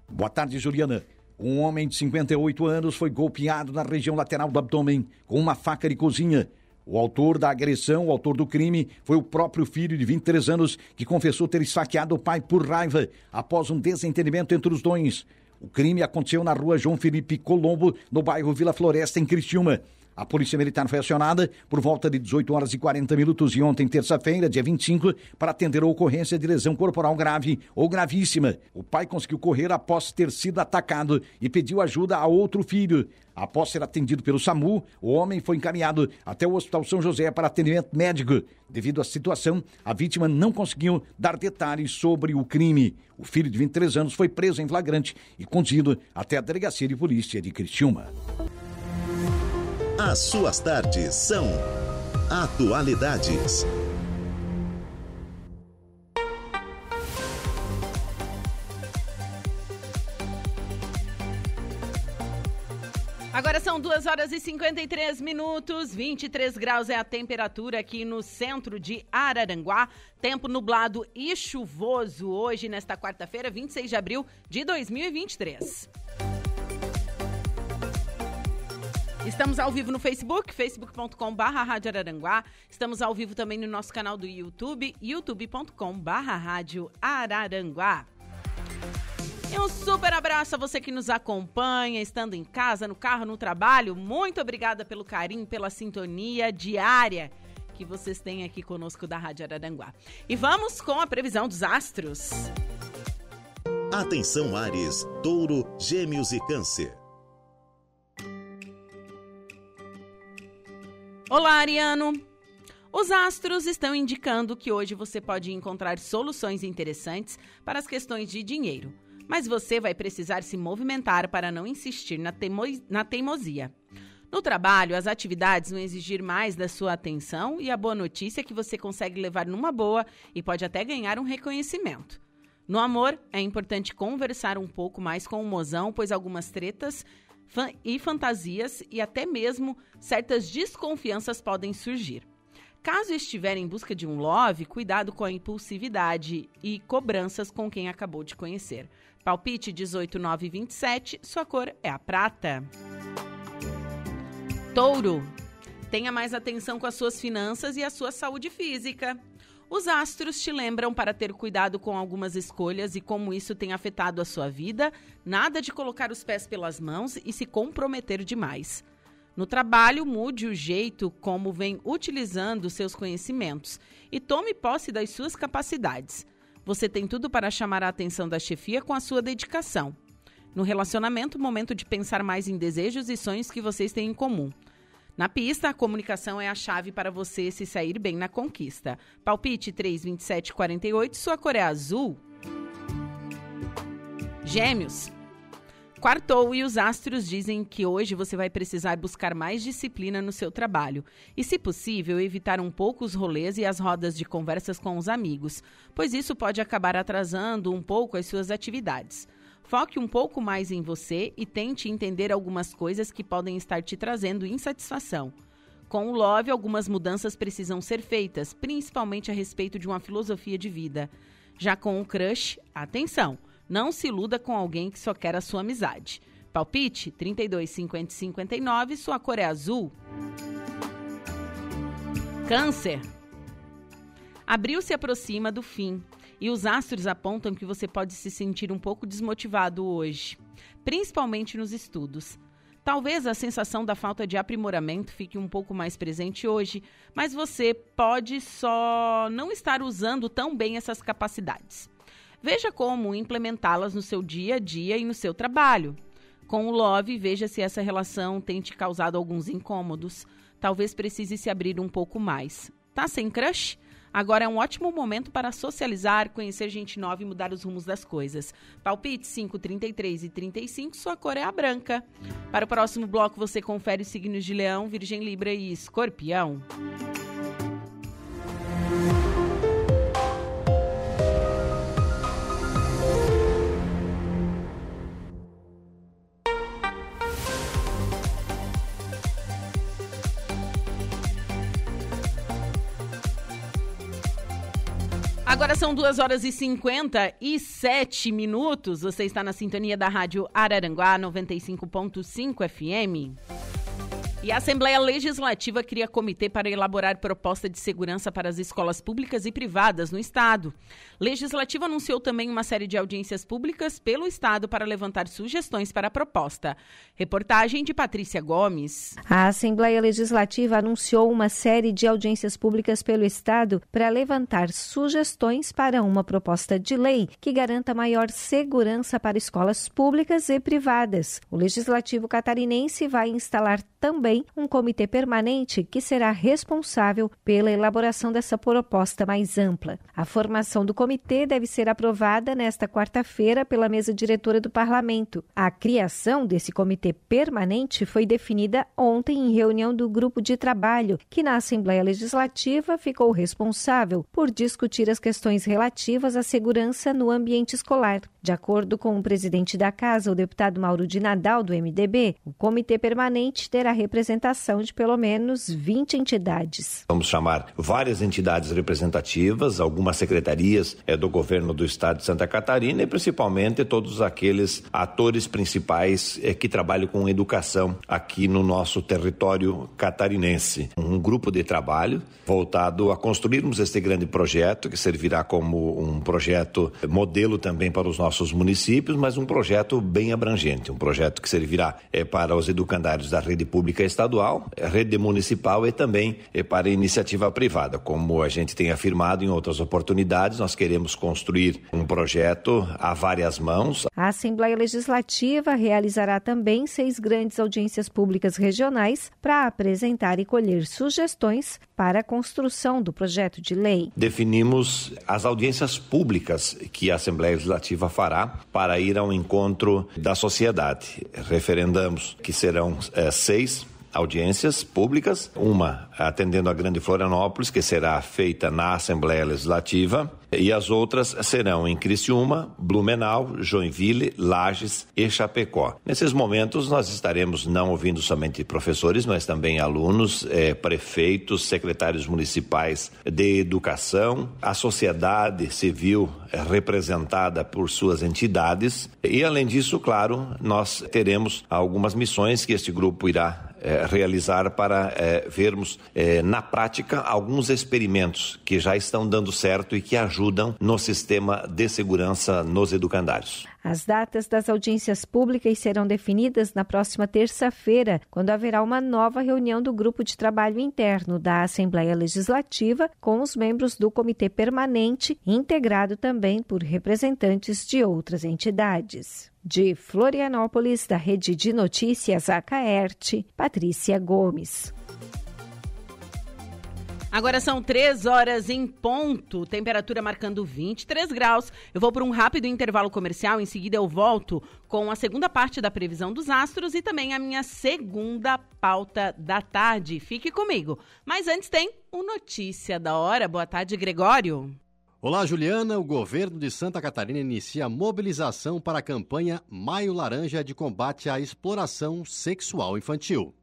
Boa tarde, Juliana. Um homem de 58 anos foi golpeado na região lateral do abdômen com uma faca de cozinha. O autor da agressão, o autor do crime, foi o próprio filho de 23 anos que confessou ter esfaqueado o pai por raiva após um desentendimento entre os dois. O crime aconteceu na rua João Felipe Colombo, no bairro Vila Floresta, em Criciúma. A Polícia Militar foi acionada por volta de 18 horas e 40 minutos e ontem, terça-feira, dia 25, para atender a ocorrência de lesão corporal grave ou gravíssima. O pai conseguiu correr após ter sido atacado e pediu ajuda a outro filho. Após ser atendido pelo SAMU, o homem foi encaminhado até o Hospital São José para atendimento médico. Devido à situação, a vítima não conseguiu dar detalhes sobre o crime. O filho de 23 anos foi preso em flagrante e conduzido até a delegacia de polícia de Criciúma. As suas tardes são Atualidades. Agora são 2 horas e 53 minutos, 23 graus é a temperatura aqui no centro de Araranguá. Tempo nublado e chuvoso hoje, nesta quarta-feira, 26 de abril de 2023. Estamos ao vivo no Facebook, facebook.com.br Rádio Araranguá. Estamos ao vivo também no nosso canal do YouTube, youtube.com.br Rádio Araranguá. E um super abraço a você que nos acompanha, estando em casa, no carro, no trabalho. Muito obrigada pelo carinho, pela sintonia diária que vocês têm aqui conosco da Rádio Araranguá. E vamos com a previsão dos astros. Atenção, Ares, Touro, Gêmeos e Câncer. Olá, Ariano! Os astros estão indicando que hoje você pode encontrar soluções interessantes para as questões de dinheiro, mas você vai precisar se movimentar para não insistir na, teimo na teimosia. No trabalho, as atividades vão exigir mais da sua atenção e a boa notícia é que você consegue levar numa boa e pode até ganhar um reconhecimento. No amor, é importante conversar um pouco mais com o mozão, pois algumas tretas e fantasias e até mesmo certas desconfianças podem surgir. Caso estiver em busca de um love, cuidado com a impulsividade e cobranças com quem acabou de conhecer. Palpite 18927, sua cor é a prata. Touro. Tenha mais atenção com as suas finanças e a sua saúde física. Os astros te lembram para ter cuidado com algumas escolhas e como isso tem afetado a sua vida. Nada de colocar os pés pelas mãos e se comprometer demais. No trabalho, mude o jeito como vem utilizando seus conhecimentos e tome posse das suas capacidades. Você tem tudo para chamar a atenção da chefia com a sua dedicação. No relacionamento, momento de pensar mais em desejos e sonhos que vocês têm em comum. Na pista, a comunicação é a chave para você se sair bem na conquista. Palpite 32748, sua cor é azul. Gêmeos. Quartou e os astros dizem que hoje você vai precisar buscar mais disciplina no seu trabalho e, se possível, evitar um pouco os rolês e as rodas de conversas com os amigos, pois isso pode acabar atrasando um pouco as suas atividades. Foque um pouco mais em você e tente entender algumas coisas que podem estar te trazendo insatisfação. Com o Love, algumas mudanças precisam ser feitas, principalmente a respeito de uma filosofia de vida. Já com o Crush, atenção! Não se iluda com alguém que só quer a sua amizade. Palpite 32 50 59, sua cor é azul. Câncer. Abril se aproxima do fim e os astros apontam que você pode se sentir um pouco desmotivado hoje, principalmente nos estudos. Talvez a sensação da falta de aprimoramento fique um pouco mais presente hoje, mas você pode só não estar usando tão bem essas capacidades. Veja como implementá-las no seu dia a dia e no seu trabalho. Com o Love, veja se essa relação tem te causado alguns incômodos. Talvez precise se abrir um pouco mais. Tá sem crush? Agora é um ótimo momento para socializar, conhecer gente nova e mudar os rumos das coisas. Palpite 5, 33 e 35, sua cor é a branca. Para o próximo bloco, você confere os signos de Leão, Virgem Libra e Escorpião. Agora são 2 horas e 57 minutos. Você está na sintonia da Rádio Araranguá 95.5 FM. E a Assembleia Legislativa cria comitê para elaborar proposta de segurança para as escolas públicas e privadas no Estado. Legislativa anunciou também uma série de audiências públicas pelo Estado para levantar sugestões para a proposta. Reportagem de Patrícia Gomes. A Assembleia Legislativa anunciou uma série de audiências públicas pelo Estado para levantar sugestões para uma proposta de lei que garanta maior segurança para escolas públicas e privadas. O Legislativo catarinense vai instalar também um comitê permanente que será responsável pela elaboração dessa proposta mais ampla. A formação do comitê deve ser aprovada nesta quarta-feira pela mesa diretora do Parlamento. A criação desse comitê permanente foi definida ontem em reunião do grupo de trabalho, que na Assembleia Legislativa ficou responsável por discutir as questões relativas à segurança no ambiente escolar. De acordo com o presidente da Casa, o deputado Mauro de Nadal, do MDB, o comitê permanente terá representação de pelo menos 20 entidades. Vamos chamar várias entidades representativas, algumas secretarias é, do governo do estado de Santa Catarina e principalmente todos aqueles atores principais é, que trabalham com educação aqui no nosso território catarinense. Um grupo de trabalho voltado a construirmos este grande projeto que servirá como um projeto modelo também para os nossos nossos municípios, mas um projeto bem abrangente, um projeto que servirá é, para os educandários da rede pública estadual, rede municipal e também é, para iniciativa privada. Como a gente tem afirmado em outras oportunidades, nós queremos construir um projeto a várias mãos. A Assembleia Legislativa realizará também seis grandes audiências públicas regionais para apresentar e colher sugestões para a construção do projeto de lei. Definimos as audiências públicas que a Assembleia Legislativa fará fará para ir ao encontro da sociedade. Referendamos que serão é, seis audiências públicas, uma atendendo a Grande Florianópolis, que será feita na Assembleia Legislativa, e as outras serão em Criciúma, Blumenau, Joinville, Lages e Chapecó. Nesses momentos, nós estaremos não ouvindo somente professores, mas também alunos, eh, prefeitos, secretários municipais de educação, a sociedade civil eh, representada por suas entidades. E, além disso, claro, nós teremos algumas missões que este grupo irá realizar para é, vermos é, na prática alguns experimentos que já estão dando certo e que ajudam no sistema de segurança nos educandários. As datas das audiências públicas serão definidas na próxima terça-feira, quando haverá uma nova reunião do Grupo de Trabalho Interno da Assembleia Legislativa com os membros do Comitê Permanente, integrado também por representantes de outras entidades. De Florianópolis, da Rede de Notícias Acaerte, Patrícia Gomes. Agora são três horas em ponto, temperatura marcando 23 graus. Eu vou por um rápido intervalo comercial, em seguida eu volto com a segunda parte da previsão dos astros e também a minha segunda pauta da tarde. Fique comigo. Mas antes tem o Notícia da Hora. Boa tarde, Gregório. Olá, Juliana. O governo de Santa Catarina inicia mobilização para a campanha Maio Laranja de combate à exploração sexual infantil.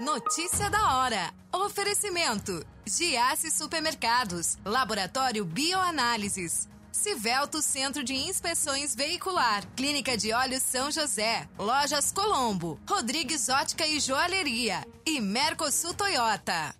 Notícia da hora. Oferecimento: Giasse Supermercados, Laboratório Bioanálises. Civelto Centro de Inspeções Veicular, Clínica de Olhos São José, Lojas Colombo, Rodrigues Ótica e Joalheria e Mercosul Toyota.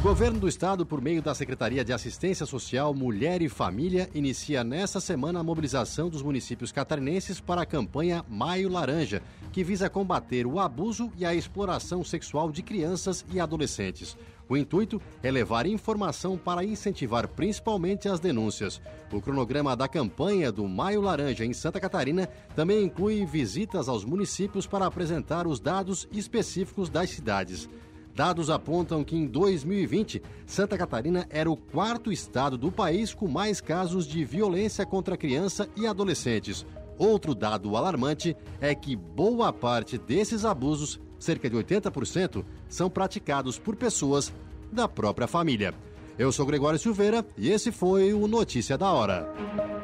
Governo do estado, por meio da Secretaria de Assistência Social, Mulher e Família, inicia nesta semana a mobilização dos municípios catarinenses para a campanha Maio Laranja, que visa combater o abuso e a exploração sexual de crianças e adolescentes. O intuito é levar informação para incentivar principalmente as denúncias. O cronograma da campanha do Maio Laranja em Santa Catarina também inclui visitas aos municípios para apresentar os dados específicos das cidades. Dados apontam que em 2020, Santa Catarina era o quarto estado do país com mais casos de violência contra criança e adolescentes. Outro dado alarmante é que boa parte desses abusos, cerca de 80%, são praticados por pessoas da própria família. Eu sou Gregório Silveira e esse foi o Notícia da Hora.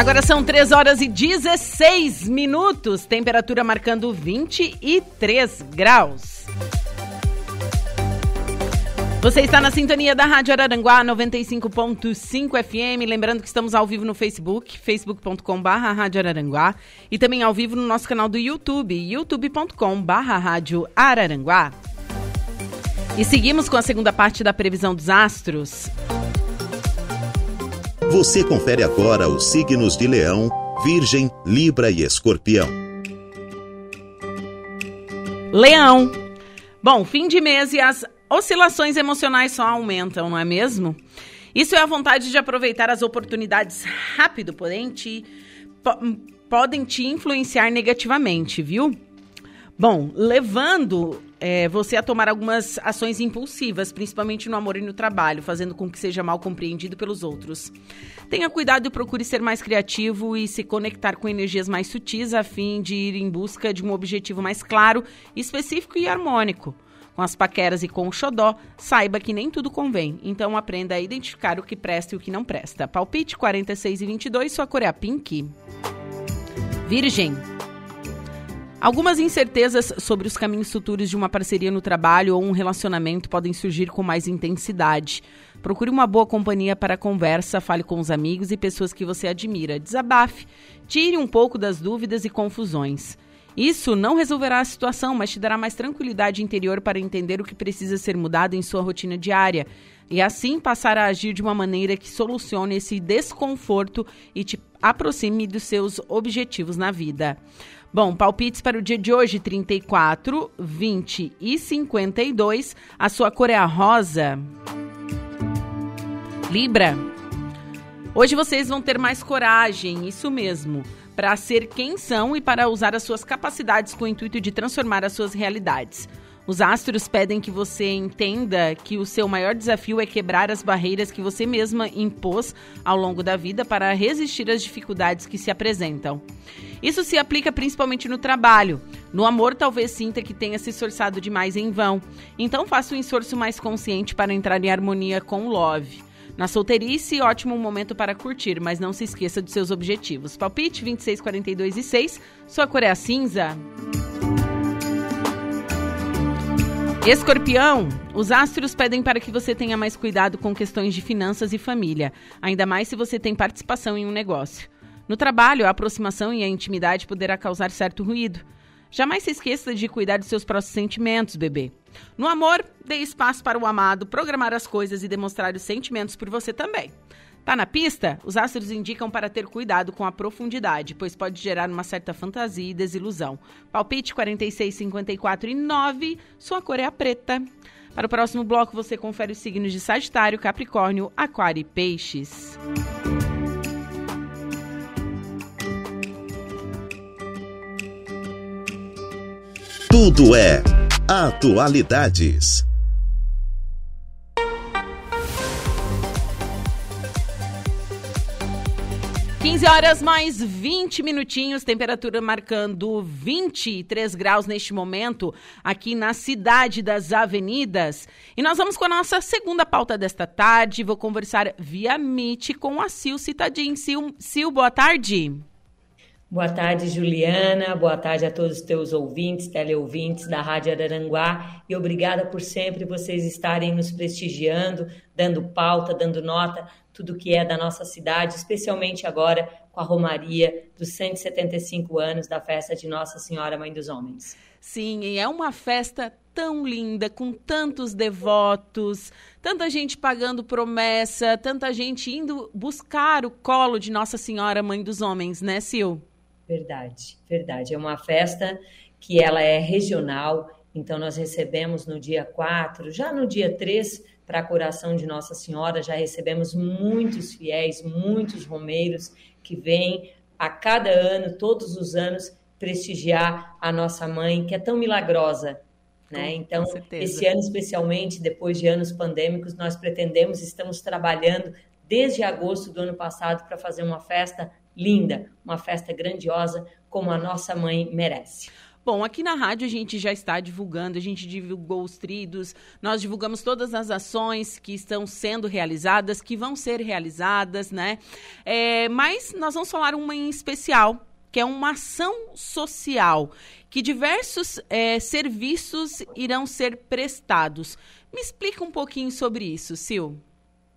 Agora são 3 horas e 16 minutos, temperatura marcando 23 graus. Você está na sintonia da Rádio Araranguá 95.5 FM. Lembrando que estamos ao vivo no Facebook, facebook.com.br Rádio Araranguá. E também ao vivo no nosso canal do YouTube, youtube.com.br Rádio Araranguá. E seguimos com a segunda parte da previsão dos astros. Você confere agora os signos de Leão, Virgem, Libra e Escorpião. Leão. Bom, fim de mês e as oscilações emocionais só aumentam, não é mesmo? Isso é a vontade de aproveitar as oportunidades rápido, porém te, podem te influenciar negativamente, viu? Bom, levando é, você a tomar algumas ações impulsivas, principalmente no amor e no trabalho, fazendo com que seja mal compreendido pelos outros. Tenha cuidado e procure ser mais criativo e se conectar com energias mais sutis a fim de ir em busca de um objetivo mais claro, específico e harmônico. Com as paqueras e com o xodó, saiba que nem tudo convém, então aprenda a identificar o que presta e o que não presta. Palpite 46 e 22, sua cor é a pink. Virgem. Algumas incertezas sobre os caminhos futuros de uma parceria no trabalho ou um relacionamento podem surgir com mais intensidade. Procure uma boa companhia para conversa, fale com os amigos e pessoas que você admira. Desabafe, tire um pouco das dúvidas e confusões. Isso não resolverá a situação, mas te dará mais tranquilidade interior para entender o que precisa ser mudado em sua rotina diária e assim passar a agir de uma maneira que solucione esse desconforto e te aproxime dos seus objetivos na vida. Bom, palpites para o dia de hoje: 34, 20 e 52. A sua cor é a rosa. Libra. Hoje vocês vão ter mais coragem, isso mesmo, para ser quem são e para usar as suas capacidades com o intuito de transformar as suas realidades. Os astros pedem que você entenda que o seu maior desafio é quebrar as barreiras que você mesma impôs ao longo da vida para resistir às dificuldades que se apresentam. Isso se aplica principalmente no trabalho. No amor, talvez sinta que tenha se esforçado demais em vão. Então, faça um esforço mais consciente para entrar em harmonia com o love. Na solteirice, ótimo momento para curtir, mas não se esqueça dos seus objetivos. Palpite 26, 42 e 6. Sua cor é a cinza. Escorpião, os astros pedem para que você tenha mais cuidado com questões de finanças e família, ainda mais se você tem participação em um negócio. No trabalho, a aproximação e a intimidade poderá causar certo ruído. Jamais se esqueça de cuidar dos seus próprios sentimentos, bebê. No amor, dê espaço para o amado programar as coisas e demonstrar os sentimentos por você também. Tá na pista? Os astros indicam para ter cuidado com a profundidade, pois pode gerar uma certa fantasia e desilusão. Palpite 46, 54 e 9, sua cor é a preta. Para o próximo bloco, você confere os signos de Sagitário, Capricórnio, Aquário e Peixes. Tudo é Atualidades. 15 horas mais 20 minutinhos, temperatura marcando 23 graus neste momento aqui na cidade das avenidas. E nós vamos com a nossa segunda pauta desta tarde. Vou conversar via Meet com a Sil Citadin. Sil, Sil, boa tarde. Boa tarde, Juliana. Boa tarde a todos os teus ouvintes, teleouvintes da Rádio Araranguá. E obrigada por sempre vocês estarem nos prestigiando, dando pauta, dando nota tudo que é da nossa cidade, especialmente agora com a Romaria dos 175 anos da festa de Nossa Senhora Mãe dos Homens. Sim, e é uma festa tão linda, com tantos devotos, tanta gente pagando promessa, tanta gente indo buscar o colo de Nossa Senhora Mãe dos Homens, né, Sil? Verdade, verdade. É uma festa que ela é regional, então nós recebemos no dia 4, já no dia 3, para a curação de Nossa Senhora. Já recebemos muitos fiéis, muitos romeiros que vêm a cada ano, todos os anos, prestigiar a nossa mãe, que é tão milagrosa. Né? Então, esse ano, especialmente, depois de anos pandêmicos, nós pretendemos, estamos trabalhando desde agosto do ano passado para fazer uma festa linda, uma festa grandiosa, como a nossa mãe merece. Bom, aqui na rádio a gente já está divulgando, a gente divulgou os tridos, nós divulgamos todas as ações que estão sendo realizadas, que vão ser realizadas, né? É, mas nós vamos falar uma em especial, que é uma ação social, que diversos é, serviços irão ser prestados. Me explica um pouquinho sobre isso, Sil.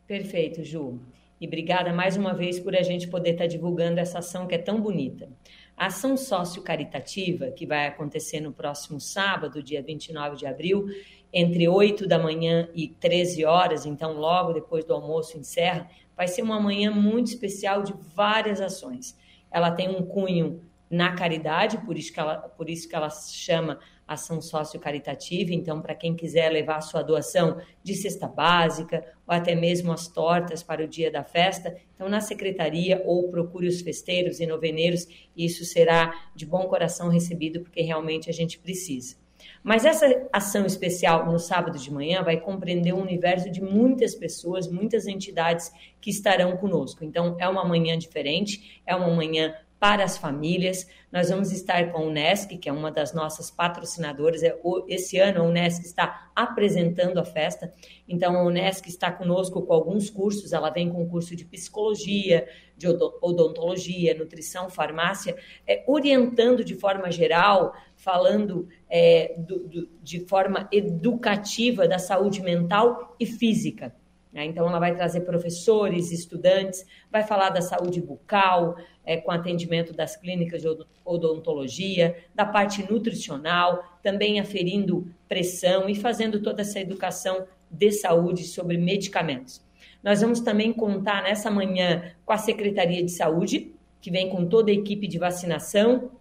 Perfeito, Ju. E obrigada mais uma vez por a gente poder estar divulgando essa ação que é tão bonita. A ação sócio-caritativa, que vai acontecer no próximo sábado, dia 29 de abril, entre 8 da manhã e 13 horas, então logo depois do almoço encerra, vai ser uma manhã muito especial de várias ações. Ela tem um cunho na caridade, por isso que ela, por isso que ela chama ação sócio-caritativa. Então, para quem quiser levar a sua doação de cesta básica ou até mesmo as tortas para o dia da festa, então na secretaria ou procure os festeiros e noveneiros, isso será de bom coração recebido, porque realmente a gente precisa. Mas essa ação especial no sábado de manhã vai compreender um universo de muitas pessoas, muitas entidades que estarão conosco. Então, é uma manhã diferente, é uma manhã para as famílias. Nós vamos estar com a Unesc, que é uma das nossas patrocinadoras. É, esse ano a Unesc está apresentando a festa, então a Unesc está conosco com alguns cursos. Ela vem com curso de psicologia, de odontologia, nutrição, farmácia, é, orientando de forma geral, falando é, do, do, de forma educativa da saúde mental e física. Né? Então, ela vai trazer professores, estudantes, vai falar da saúde bucal, é, com atendimento das clínicas de odontologia, da parte nutricional, também aferindo pressão e fazendo toda essa educação de saúde sobre medicamentos. Nós vamos também contar nessa manhã com a Secretaria de Saúde, que vem com toda a equipe de vacinação,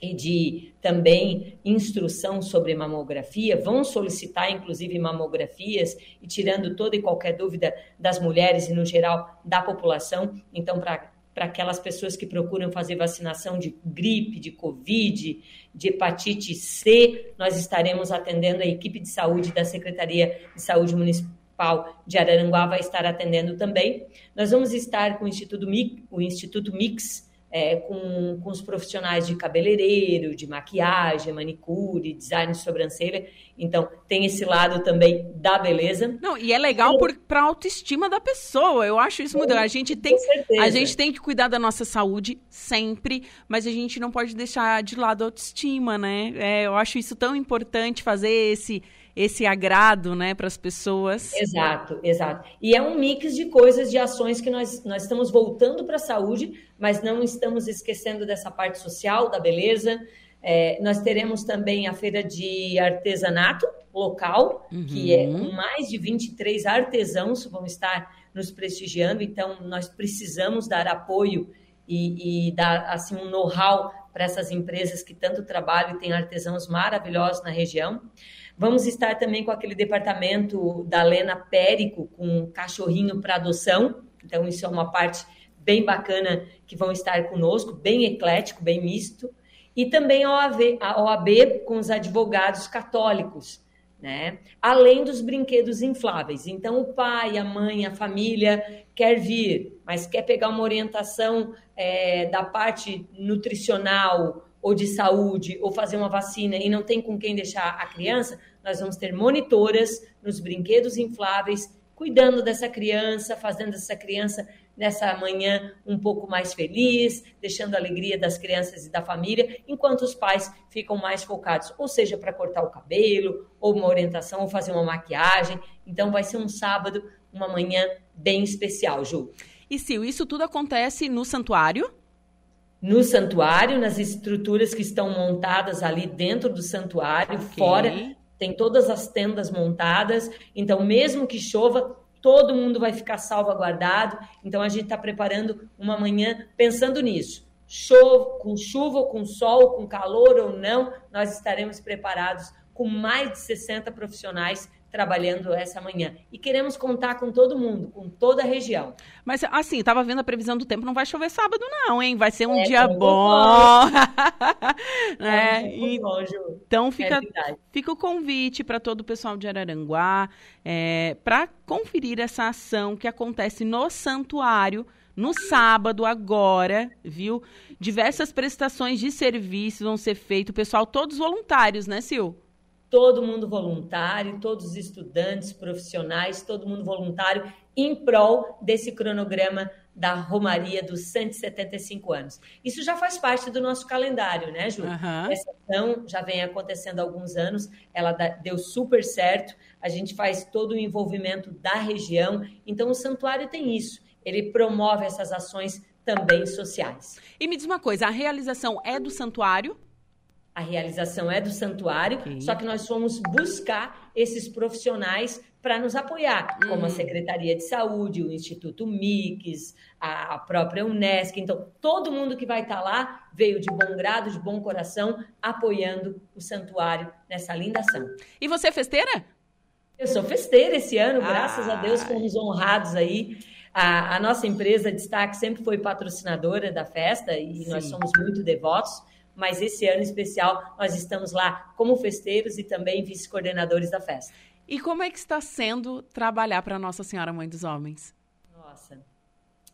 e de também instrução sobre mamografia, vão solicitar inclusive mamografias e tirando toda e qualquer dúvida das mulheres e no geral da população. Então, para para aquelas pessoas que procuram fazer vacinação de gripe, de Covid, de hepatite C, nós estaremos atendendo a equipe de saúde da Secretaria de Saúde Municipal de Araranguá vai estar atendendo também. Nós vamos estar com o Instituto, o Instituto Mix é, com, com os profissionais de cabeleireiro, de maquiagem, manicure, design de sobrancelha. Então, tem esse lado também da beleza. Não, e é legal para a autoestima da pessoa. Eu acho isso muito. A gente tem, a gente tem que cuidar da nossa saúde sempre, mas a gente não pode deixar de lado a autoestima, né? É, eu acho isso tão importante fazer esse esse agrado, né, para as pessoas. Exato, exato. E é um mix de coisas, de ações que nós, nós estamos voltando para a saúde, mas não estamos esquecendo dessa parte social, da beleza. É, nós teremos também a feira de artesanato local, uhum. que é com mais de 23 artesãos vão estar nos prestigiando, então nós precisamos dar apoio e, e dar assim um know-how para essas empresas que tanto trabalham e têm artesãos maravilhosos na região. Vamos estar também com aquele departamento da Lena Périco, com cachorrinho para adoção. Então, isso é uma parte bem bacana que vão estar conosco, bem eclético, bem misto. E também a OAB, a OAB com os advogados católicos, né? Além dos brinquedos infláveis. Então, o pai, a mãe, a família quer vir, mas quer pegar uma orientação é, da parte nutricional ou de saúde ou fazer uma vacina e não tem com quem deixar a criança, nós vamos ter monitoras nos brinquedos infláveis, cuidando dessa criança, fazendo essa criança nessa manhã um pouco mais feliz, deixando a alegria das crianças e da família, enquanto os pais ficam mais focados, ou seja, para cortar o cabelo, ou uma orientação, ou fazer uma maquiagem. Então vai ser um sábado, uma manhã bem especial, Ju. E Sil, isso tudo acontece no santuário? No santuário, nas estruturas que estão montadas ali dentro do santuário, okay. fora tem todas as tendas montadas. Então, mesmo que chova, todo mundo vai ficar salvaguardado. Então, a gente está preparando uma manhã pensando nisso. Chova, com chuva, com sol, com calor ou não, nós estaremos preparados com mais de 60 profissionais trabalhando essa manhã. E queremos contar com todo mundo, com toda a região. Mas assim, estava vendo a previsão do tempo, não vai chover sábado não, hein? Vai ser um é, dia bom. é, é e, bom, Ju. Então fica, é fica o convite para todo o pessoal de Araranguá é, para conferir essa ação que acontece no santuário no sábado, agora, viu? Diversas prestações de serviços vão ser feitas. O pessoal, todos voluntários, né, Sil? Todo mundo voluntário, todos os estudantes, profissionais, todo mundo voluntário em prol desse cronograma da Romaria dos 175 anos. Isso já faz parte do nosso calendário, né, Ju? Uhum. Essa ação já vem acontecendo há alguns anos, ela deu super certo, a gente faz todo o envolvimento da região, então o santuário tem isso, ele promove essas ações também sociais. E me diz uma coisa, a realização é do santuário? A realização é do santuário, okay. só que nós fomos buscar esses profissionais para nos apoiar, como a hum. Secretaria de Saúde, o Instituto Mix, a própria Unesc. Então, todo mundo que vai estar tá lá veio de bom grado, de bom coração, apoiando o santuário nessa linda ação. E você é festeira? Eu sou festeira esse ano, ah. graças a Deus, fomos honrados aí. A, a, nossa empresa Destaque sempre foi patrocinadora da festa e Sim. nós somos muito devotos mas esse ano especial nós estamos lá como festeiros e também vice-coordenadores da festa. E como é que está sendo trabalhar para Nossa Senhora Mãe dos Homens? Nossa,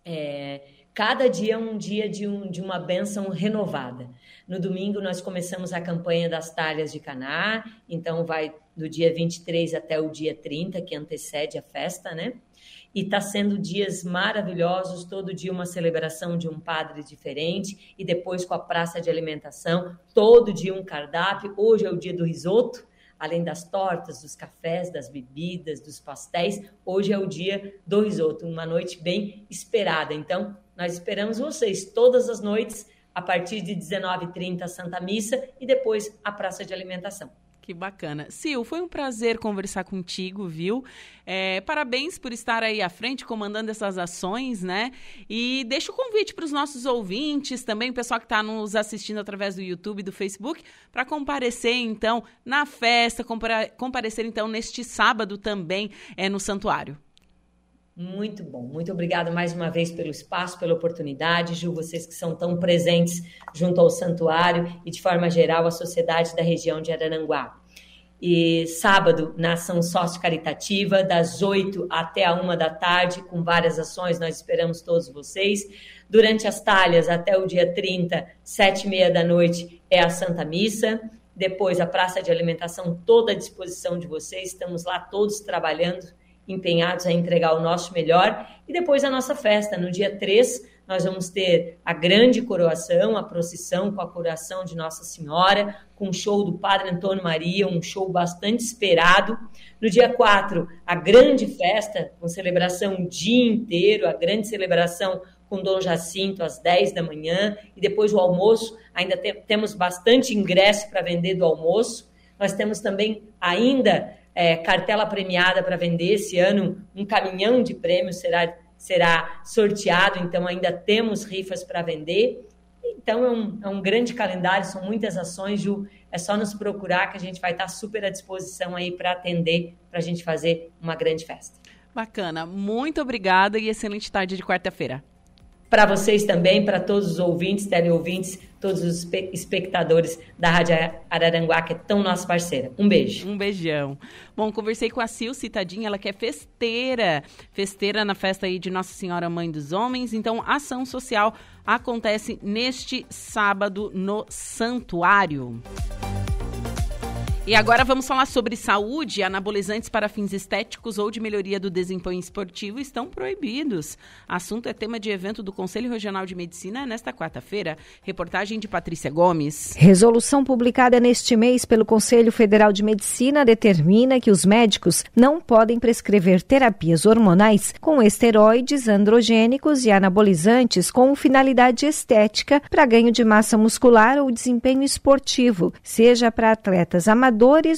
é, cada dia é um dia de, um, de uma bênção renovada. No domingo nós começamos a campanha das talhas de Caná, então vai do dia 23 até o dia 30, que antecede a festa, né? E está sendo dias maravilhosos, todo dia uma celebração de um padre diferente e depois com a praça de alimentação, todo dia um cardápio. Hoje é o dia do risoto, além das tortas, dos cafés, das bebidas, dos pastéis, hoje é o dia do risoto, uma noite bem esperada. Então, nós esperamos vocês todas as noites a partir de 19h30 Santa Missa e depois a praça de alimentação. Que bacana. Sil, foi um prazer conversar contigo, viu? É, parabéns por estar aí à frente, comandando essas ações, né? E deixa o convite para os nossos ouvintes, também o pessoal que está nos assistindo através do YouTube e do Facebook, para comparecer, então, na festa, comparecer, então, neste sábado também é, no Santuário. Muito bom. Muito obrigada mais uma vez pelo espaço, pela oportunidade, Ju, vocês que são tão presentes junto ao santuário e de forma geral a sociedade da região de Araranguá. e sábado na ação sócio-caritativa, das 8 até a 1 da tarde, com várias ações, nós esperamos todos vocês. Durante as talhas, até o dia 30, 7 e meia da noite, é a Santa Missa. Depois, a praça de alimentação toda à disposição de vocês, estamos lá todos trabalhando, empenhados a entregar o nosso melhor. E depois a nossa festa, no dia 3, nós vamos ter a grande coroação, a procissão com a coroação de Nossa Senhora, com o show do Padre Antônio Maria, um show bastante esperado. No dia 4, a grande festa, com celebração o dia inteiro, a grande celebração com Dom Jacinto às 10 da manhã, e depois o almoço, ainda te temos bastante ingresso para vender do almoço. Nós temos também ainda é, cartela premiada para vender esse ano, um caminhão de prêmios será será sorteado, então ainda temos rifas para vender. Então é um, é um grande calendário, são muitas ações, Ju. É só nos procurar que a gente vai estar super à disposição aí para atender, para a gente fazer uma grande festa. Bacana. Muito obrigada e excelente tarde de quarta-feira para vocês também, para todos os ouvintes, teleouvintes, todos os espectadores da Rádio Araranguá, que é tão nossa parceira. Um beijo. Um beijão. Bom, conversei com a Sil Citadinha, ela que é festeira, festeira na festa aí de Nossa Senhora Mãe dos Homens. Então, ação social acontece neste sábado no Santuário. E agora vamos falar sobre saúde. Anabolizantes para fins estéticos ou de melhoria do desempenho esportivo estão proibidos. Assunto é tema de evento do Conselho Regional de Medicina nesta quarta-feira. Reportagem de Patrícia Gomes. Resolução publicada neste mês pelo Conselho Federal de Medicina determina que os médicos não podem prescrever terapias hormonais com esteroides androgênicos e anabolizantes com finalidade estética para ganho de massa muscular ou desempenho esportivo, seja para atletas amadores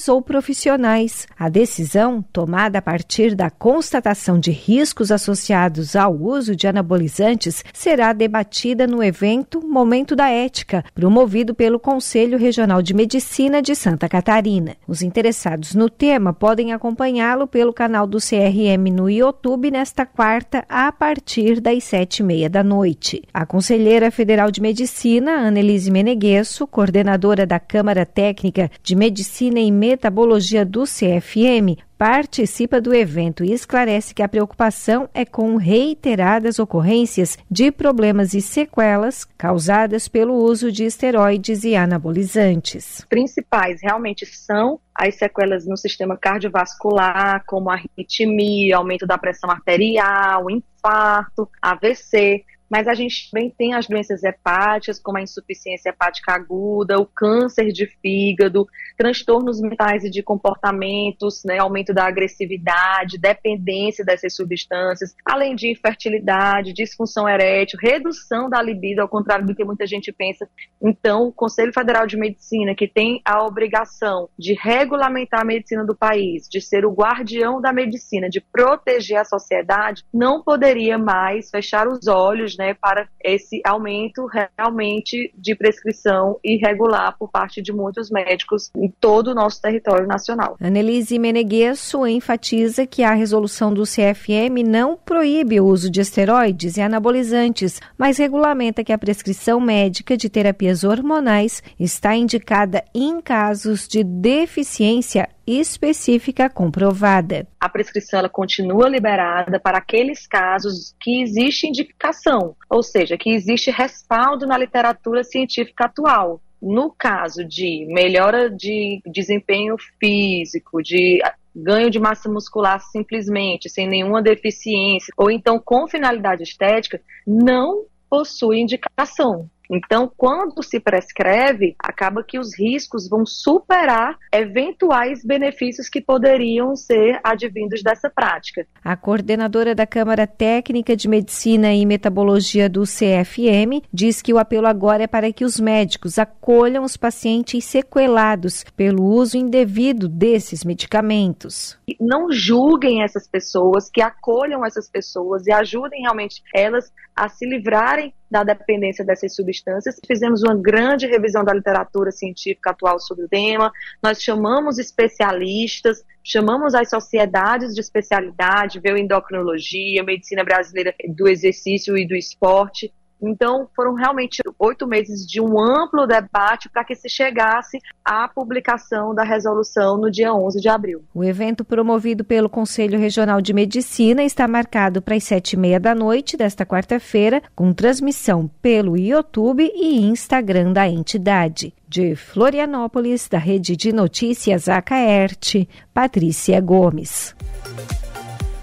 ou profissionais. A decisão, tomada a partir da constatação de riscos associados ao uso de anabolizantes, será debatida no evento Momento da Ética, promovido pelo Conselho Regional de Medicina de Santa Catarina. Os interessados no tema podem acompanhá-lo pelo canal do CRM no YouTube nesta quarta, a partir das sete e meia da noite. A conselheira federal de Medicina, Annelise Meneguesso, coordenadora da Câmara Técnica de Medicina Medicina e Metabologia do CFM, participa do evento e esclarece que a preocupação é com reiteradas ocorrências de problemas e sequelas causadas pelo uso de esteroides e anabolizantes. Principais realmente são as sequelas no sistema cardiovascular, como arritmia, aumento da pressão arterial, infarto, AVC, mas a gente também tem as doenças hepáticas, como a insuficiência hepática aguda, o câncer de fígado, transtornos mentais e de comportamentos, né, aumento da agressividade, dependência dessas substâncias, além de infertilidade, disfunção erétil, redução da libido, ao contrário do que muita gente pensa. Então, o Conselho Federal de Medicina, que tem a obrigação de regulamentar a medicina do país, de ser o guardião da medicina, de proteger a sociedade, não poderia mais fechar os olhos né, para esse aumento realmente de prescrição irregular por parte de muitos médicos em todo o nosso território nacional. Annelise Meneguesso enfatiza que a resolução do CFM não proíbe o uso de esteroides e anabolizantes, mas regulamenta que a prescrição médica de terapias hormonais está indicada em casos de deficiência específica comprovada. A prescrição ela continua liberada para aqueles casos que existe indicação, ou seja, que existe respaldo na literatura científica atual. No caso de melhora de desempenho físico, de ganho de massa muscular simplesmente, sem nenhuma deficiência, ou então com finalidade estética, não possui indicação. Então, quando se prescreve, acaba que os riscos vão superar eventuais benefícios que poderiam ser advindos dessa prática. A coordenadora da Câmara Técnica de Medicina e Metabologia do CFM diz que o apelo agora é para que os médicos acolham os pacientes sequelados pelo uso indevido desses medicamentos. Não julguem essas pessoas, que acolham essas pessoas e ajudem realmente elas a se livrarem da dependência dessas substâncias. Fizemos uma grande revisão da literatura científica atual sobre o tema. Nós chamamos especialistas, chamamos as sociedades de especialidade, veio endocrinologia, medicina brasileira do exercício e do esporte. Então, foram realmente oito meses de um amplo debate para que se chegasse à publicação da resolução no dia 11 de abril. O evento promovido pelo Conselho Regional de Medicina está marcado para as sete e meia da noite desta quarta-feira, com transmissão pelo YouTube e Instagram da entidade. De Florianópolis, da Rede de Notícias Acaerte, Patrícia Gomes.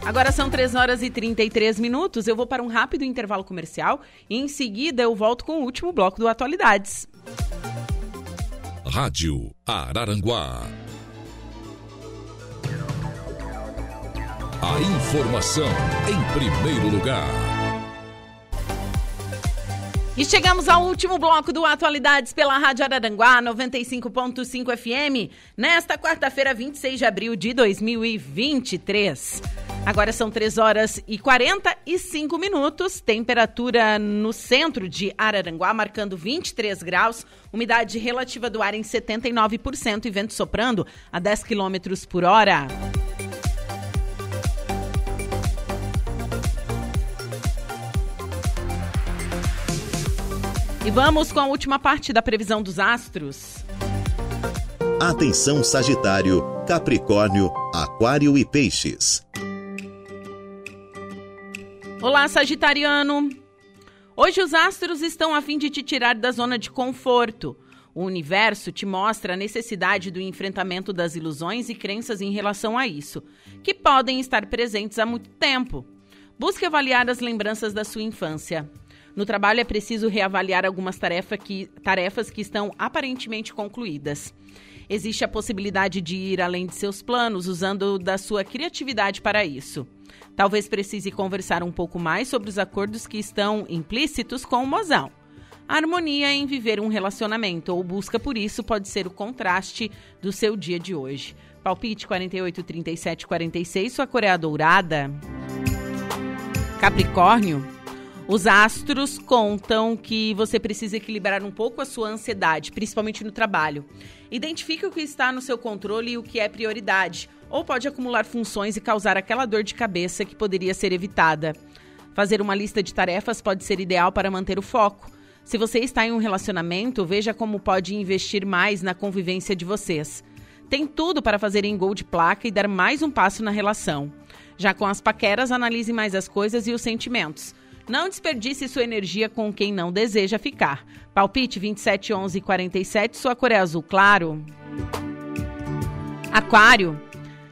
Agora são 3 horas e 33 minutos. Eu vou para um rápido intervalo comercial e em seguida eu volto com o último bloco do Atualidades. Rádio Araranguá. A informação em primeiro lugar. E chegamos ao último bloco do Atualidades pela Rádio Araranguá 95.5 FM, nesta quarta-feira, 26 de abril de 2023. Agora são 3 horas e 45 minutos, temperatura no centro de Araranguá marcando 23 graus, umidade relativa do ar em 79% e vento soprando a 10 quilômetros por hora. E vamos com a última parte da previsão dos astros. Atenção Sagitário, Capricórnio, Aquário e Peixes. Olá, Sagitariano. Hoje os astros estão a fim de te tirar da zona de conforto. O universo te mostra a necessidade do enfrentamento das ilusões e crenças em relação a isso, que podem estar presentes há muito tempo. Busque avaliar as lembranças da sua infância. No trabalho é preciso reavaliar algumas tarefa que, tarefas que estão aparentemente concluídas. Existe a possibilidade de ir além de seus planos, usando da sua criatividade para isso. Talvez precise conversar um pouco mais sobre os acordos que estão implícitos com o mozão. A harmonia em viver um relacionamento ou busca por isso pode ser o contraste do seu dia de hoje. Palpite 48, 37, 46, sua cor é a dourada. Capricórnio. Os astros contam que você precisa equilibrar um pouco a sua ansiedade, principalmente no trabalho. Identifique o que está no seu controle e o que é prioridade, ou pode acumular funções e causar aquela dor de cabeça que poderia ser evitada. Fazer uma lista de tarefas pode ser ideal para manter o foco. Se você está em um relacionamento, veja como pode investir mais na convivência de vocês. Tem tudo para fazer em gol de placa e dar mais um passo na relação. Já com as paqueras, analise mais as coisas e os sentimentos. Não desperdice sua energia com quem não deseja ficar. Palpite 27 11 47, sua cor é azul claro. Aquário.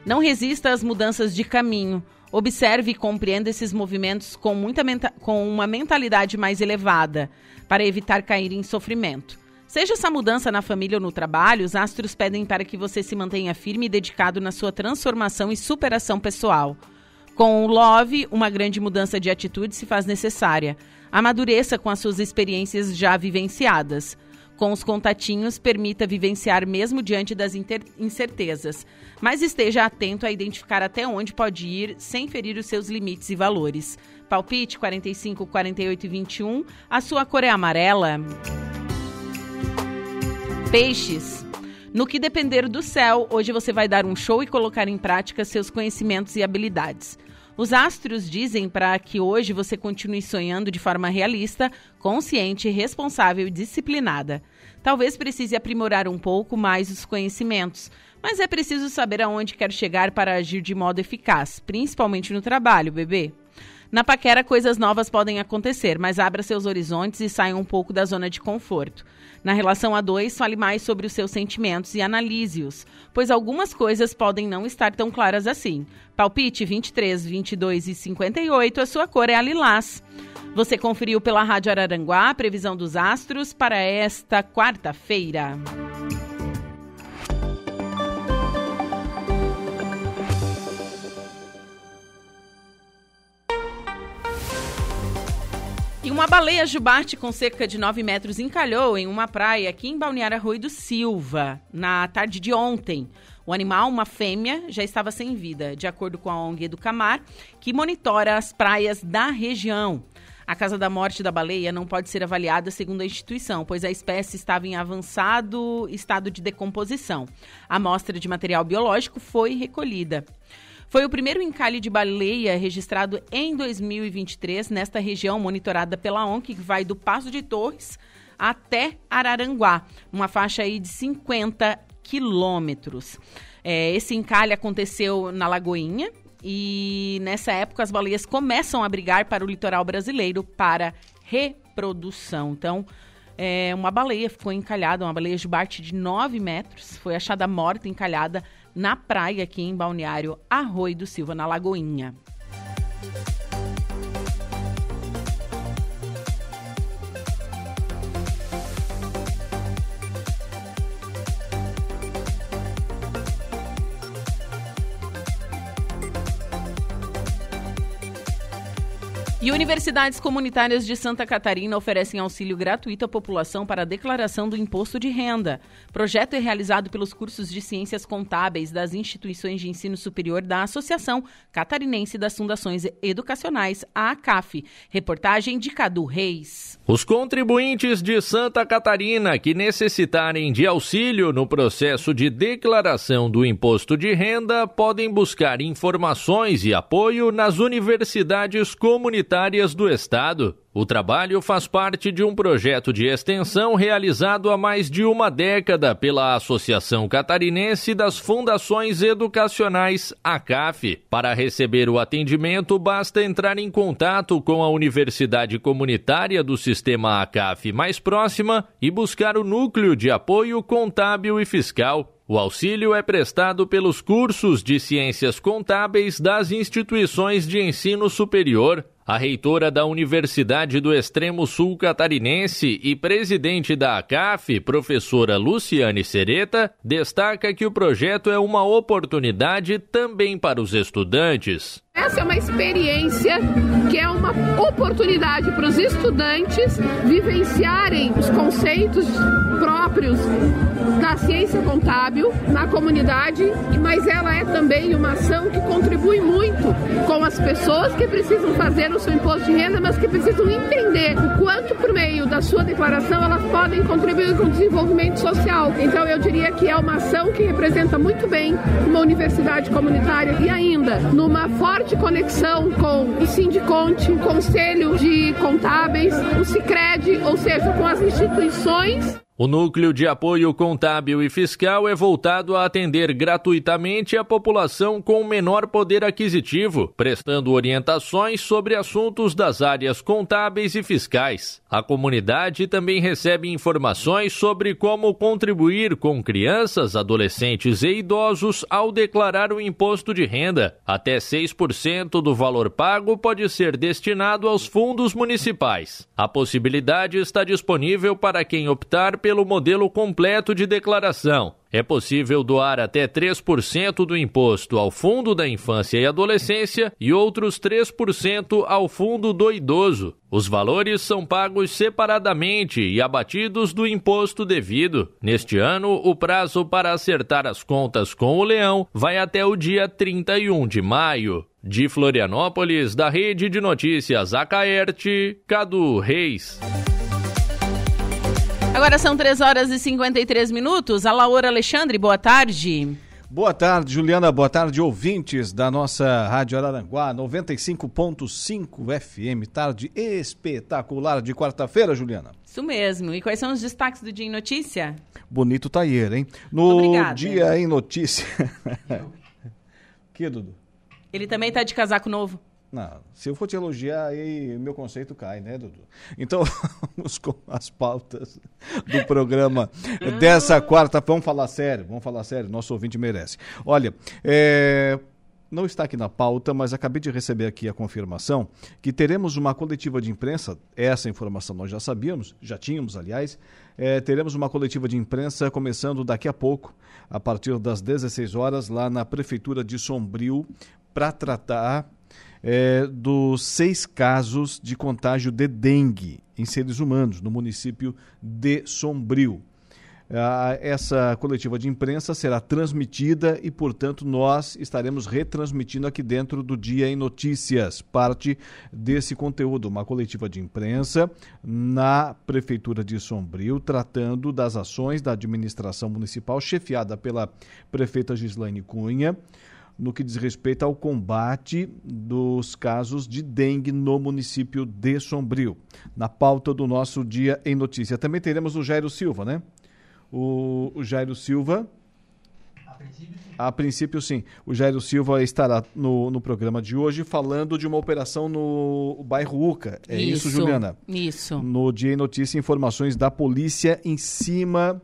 Não resista às mudanças de caminho. Observe e compreenda esses movimentos com, muita com uma mentalidade mais elevada, para evitar cair em sofrimento. Seja essa mudança na família ou no trabalho, os astros pedem para que você se mantenha firme e dedicado na sua transformação e superação pessoal. Com o Love, uma grande mudança de atitude se faz necessária. Amadureça com as suas experiências já vivenciadas. Com os contatinhos, permita vivenciar mesmo diante das incertezas, mas esteja atento a identificar até onde pode ir sem ferir os seus limites e valores. Palpite 45, 48 e 21. A sua cor é amarela. Peixes. No que depender do céu, hoje você vai dar um show e colocar em prática seus conhecimentos e habilidades. Os astros dizem para que hoje você continue sonhando de forma realista, consciente, responsável e disciplinada. Talvez precise aprimorar um pouco mais os conhecimentos, mas é preciso saber aonde quer chegar para agir de modo eficaz, principalmente no trabalho, bebê. Na paquera, coisas novas podem acontecer, mas abra seus horizontes e saia um pouco da zona de conforto. Na relação a dois, fale mais sobre os seus sentimentos e analise-os, pois algumas coisas podem não estar tão claras assim. Palpite 23, 22 e 58, a sua cor é a lilás. Você conferiu pela Rádio Araranguá a previsão dos astros para esta quarta-feira. E uma baleia jubarte com cerca de 9 metros encalhou em uma praia aqui em Balneário Rui do Silva, na tarde de ontem. O animal, uma fêmea, já estava sem vida, de acordo com a ONG Educamar, que monitora as praias da região. A causa da morte da baleia não pode ser avaliada segundo a instituição, pois a espécie estava em avançado estado de decomposição. A amostra de material biológico foi recolhida. Foi o primeiro encalhe de baleia registrado em 2023 nesta região monitorada pela ONG, que vai do Passo de Torres até Araranguá, uma faixa aí de 50 quilômetros. É, esse encalhe aconteceu na Lagoinha e nessa época as baleias começam a brigar para o litoral brasileiro para reprodução. Então, é, uma baleia ficou encalhada, uma baleia jubarte de 9 metros, foi achada morta, encalhada na praia aqui em Balneário Arroio do Silva, na Lagoinha. E universidades comunitárias de Santa Catarina oferecem auxílio gratuito à população para a declaração do imposto de renda. O projeto é realizado pelos cursos de Ciências Contábeis das instituições de ensino superior da Associação Catarinense das Fundações Educacionais, a ACAF. Reportagem de Cadu Reis. Os contribuintes de Santa Catarina que necessitarem de auxílio no processo de declaração do imposto de renda podem buscar informações e apoio nas universidades comunitárias do Estado. O trabalho faz parte de um projeto de extensão realizado há mais de uma década pela Associação Catarinense das Fundações Educacionais, ACAF. Para receber o atendimento, basta entrar em contato com a Universidade Comunitária do Sistema ACAF mais próxima e buscar o Núcleo de Apoio Contábil e Fiscal. O auxílio é prestado pelos cursos de Ciências Contábeis das instituições de ensino superior. A reitora da Universidade do Extremo Sul Catarinense e presidente da ACAF, professora Luciane Sereta, destaca que o projeto é uma oportunidade também para os estudantes. Essa é uma experiência que é uma oportunidade para os estudantes vivenciarem os conceitos próprios da ciência contábil na comunidade, mas ela é também uma ação que contribui muito com as pessoas que precisam fazer o seu imposto de renda, mas que precisam entender o quanto por meio da sua declaração elas podem contribuir com o desenvolvimento social. Então eu diria que é uma ação que representa muito bem uma universidade comunitária e ainda numa forte conexão com o Sindiconte, o Conselho de Contábeis, o Sicredi, ou seja, com as instituições o núcleo de apoio contábil e fiscal é voltado a atender gratuitamente a população com menor poder aquisitivo, prestando orientações sobre assuntos das áreas contábeis e fiscais. A comunidade também recebe informações sobre como contribuir com crianças, adolescentes e idosos ao declarar o imposto de renda. Até 6% do valor pago pode ser destinado aos fundos municipais. A possibilidade está disponível para quem optar pelo modelo completo de declaração. É possível doar até 3% do imposto ao Fundo da Infância e Adolescência e outros 3% ao Fundo do Idoso. Os valores são pagos separadamente e abatidos do imposto devido. Neste ano, o prazo para acertar as contas com o Leão vai até o dia 31 de maio. De Florianópolis, da Rede de Notícias Acaerte, Cadu Reis. Agora são 3 horas e 53 minutos. A Laura Alexandre, boa tarde. Boa tarde, Juliana. Boa tarde, ouvintes da nossa Rádio Araranguá 95.5 FM. Tarde espetacular de quarta-feira, Juliana. Isso mesmo. E quais são os destaques do Dia em Notícia? Bonito Taier, hein? No Obrigada. Dia em Notícia. que, Dudu? Ele também tá de casaco novo. Não, se eu for te elogiar, aí meu conceito cai, né, Dudu? Então, vamos com as pautas do programa dessa quarta. Vamos falar sério, vamos falar sério, nosso ouvinte merece. Olha, é, não está aqui na pauta, mas acabei de receber aqui a confirmação que teremos uma coletiva de imprensa. Essa informação nós já sabíamos, já tínhamos, aliás. É, teremos uma coletiva de imprensa começando daqui a pouco, a partir das 16 horas, lá na Prefeitura de Sombrio, para tratar é, dos seis casos de contágio de dengue em seres humanos no município de Sombrio. Essa coletiva de imprensa será transmitida e, portanto, nós estaremos retransmitindo aqui dentro do Dia em Notícias parte desse conteúdo. Uma coletiva de imprensa na Prefeitura de Sombrio, tratando das ações da administração municipal, chefiada pela prefeita Gislaine Cunha no que diz respeito ao combate dos casos de dengue no município de Sombrio. Na pauta do nosso Dia em Notícia. Também teremos o Jairo Silva, né? O, o Jairo Silva. A princípio, sim. A princípio, sim. O Jairo Silva estará no, no programa de hoje falando de uma operação no bairro Uca. É isso, isso Juliana? Isso. No Dia em Notícia, informações da polícia em cima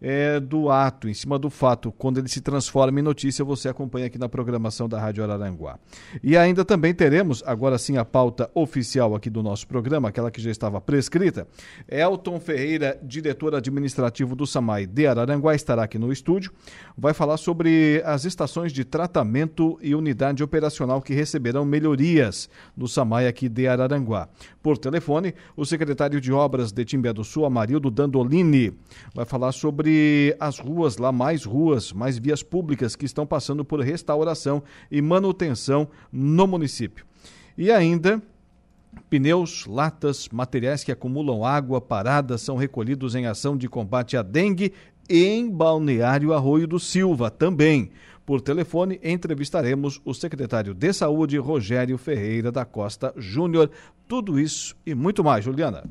é, do ato, em cima do fato. Quando ele se transforma em notícia, você acompanha aqui na programação da Rádio Araranguá. E ainda também teremos, agora sim, a pauta oficial aqui do nosso programa, aquela que já estava prescrita. Elton Ferreira, diretor administrativo do SAMAI de Araranguá, estará aqui no estúdio. Vai falar sobre as estações de tratamento e unidade operacional que receberão melhorias no SAMAI aqui de Araranguá. Por telefone, o secretário de Obras de Timbé do Sul, Amarildo Dandolini, vai falar sobre sobre as ruas lá, mais ruas, mais vias públicas que estão passando por restauração e manutenção no município. E ainda Pneus, latas, materiais que acumulam água parada são recolhidos em ação de combate à dengue em Balneário Arroio do Silva também. Por telefone, entrevistaremos o secretário de Saúde, Rogério Ferreira da Costa Júnior. Tudo isso e muito mais, Juliana.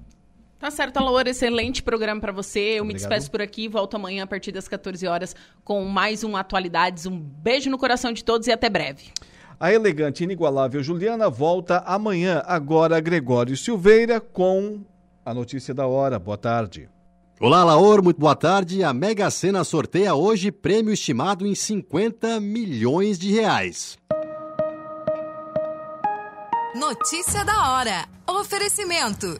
Tá certo, Alaor, excelente programa para você. Eu Obrigado. me despeço por aqui, volto amanhã a partir das 14 horas com mais um Atualidades. Um beijo no coração de todos e até breve. A elegante e inigualável Juliana volta amanhã. Agora, Gregório Silveira com a notícia da hora. Boa tarde. Olá, Laor, muito boa tarde. A Mega Sena sorteia hoje prêmio estimado em 50 milhões de reais. Notícia da hora. Oferecimento: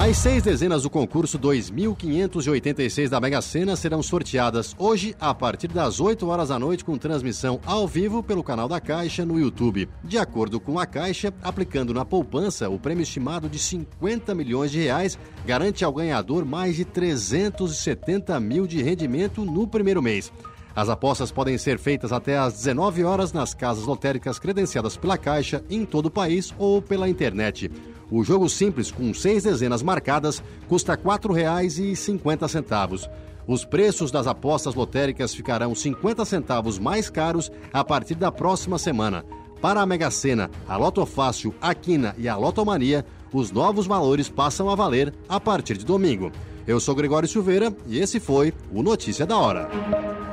As seis dezenas do concurso 2586 da Mega Sena serão sorteadas hoje a partir das 8 horas da noite com transmissão ao vivo pelo canal da Caixa no YouTube. De acordo com a Caixa, aplicando na poupança, o prêmio estimado de 50 milhões de reais garante ao ganhador mais de 370 mil de rendimento no primeiro mês. As apostas podem ser feitas até às 19 horas nas casas lotéricas credenciadas pela Caixa em todo o país ou pela internet. O jogo simples, com seis dezenas marcadas, custa R$ 4,50. Os preços das apostas lotéricas ficarão 50 centavos mais caros a partir da próxima semana. Para a Mega Sena, a Loto Fácil, a Quina e a Lotomania, os novos valores passam a valer a partir de domingo. Eu sou Gregório Silveira e esse foi o Notícia da Hora.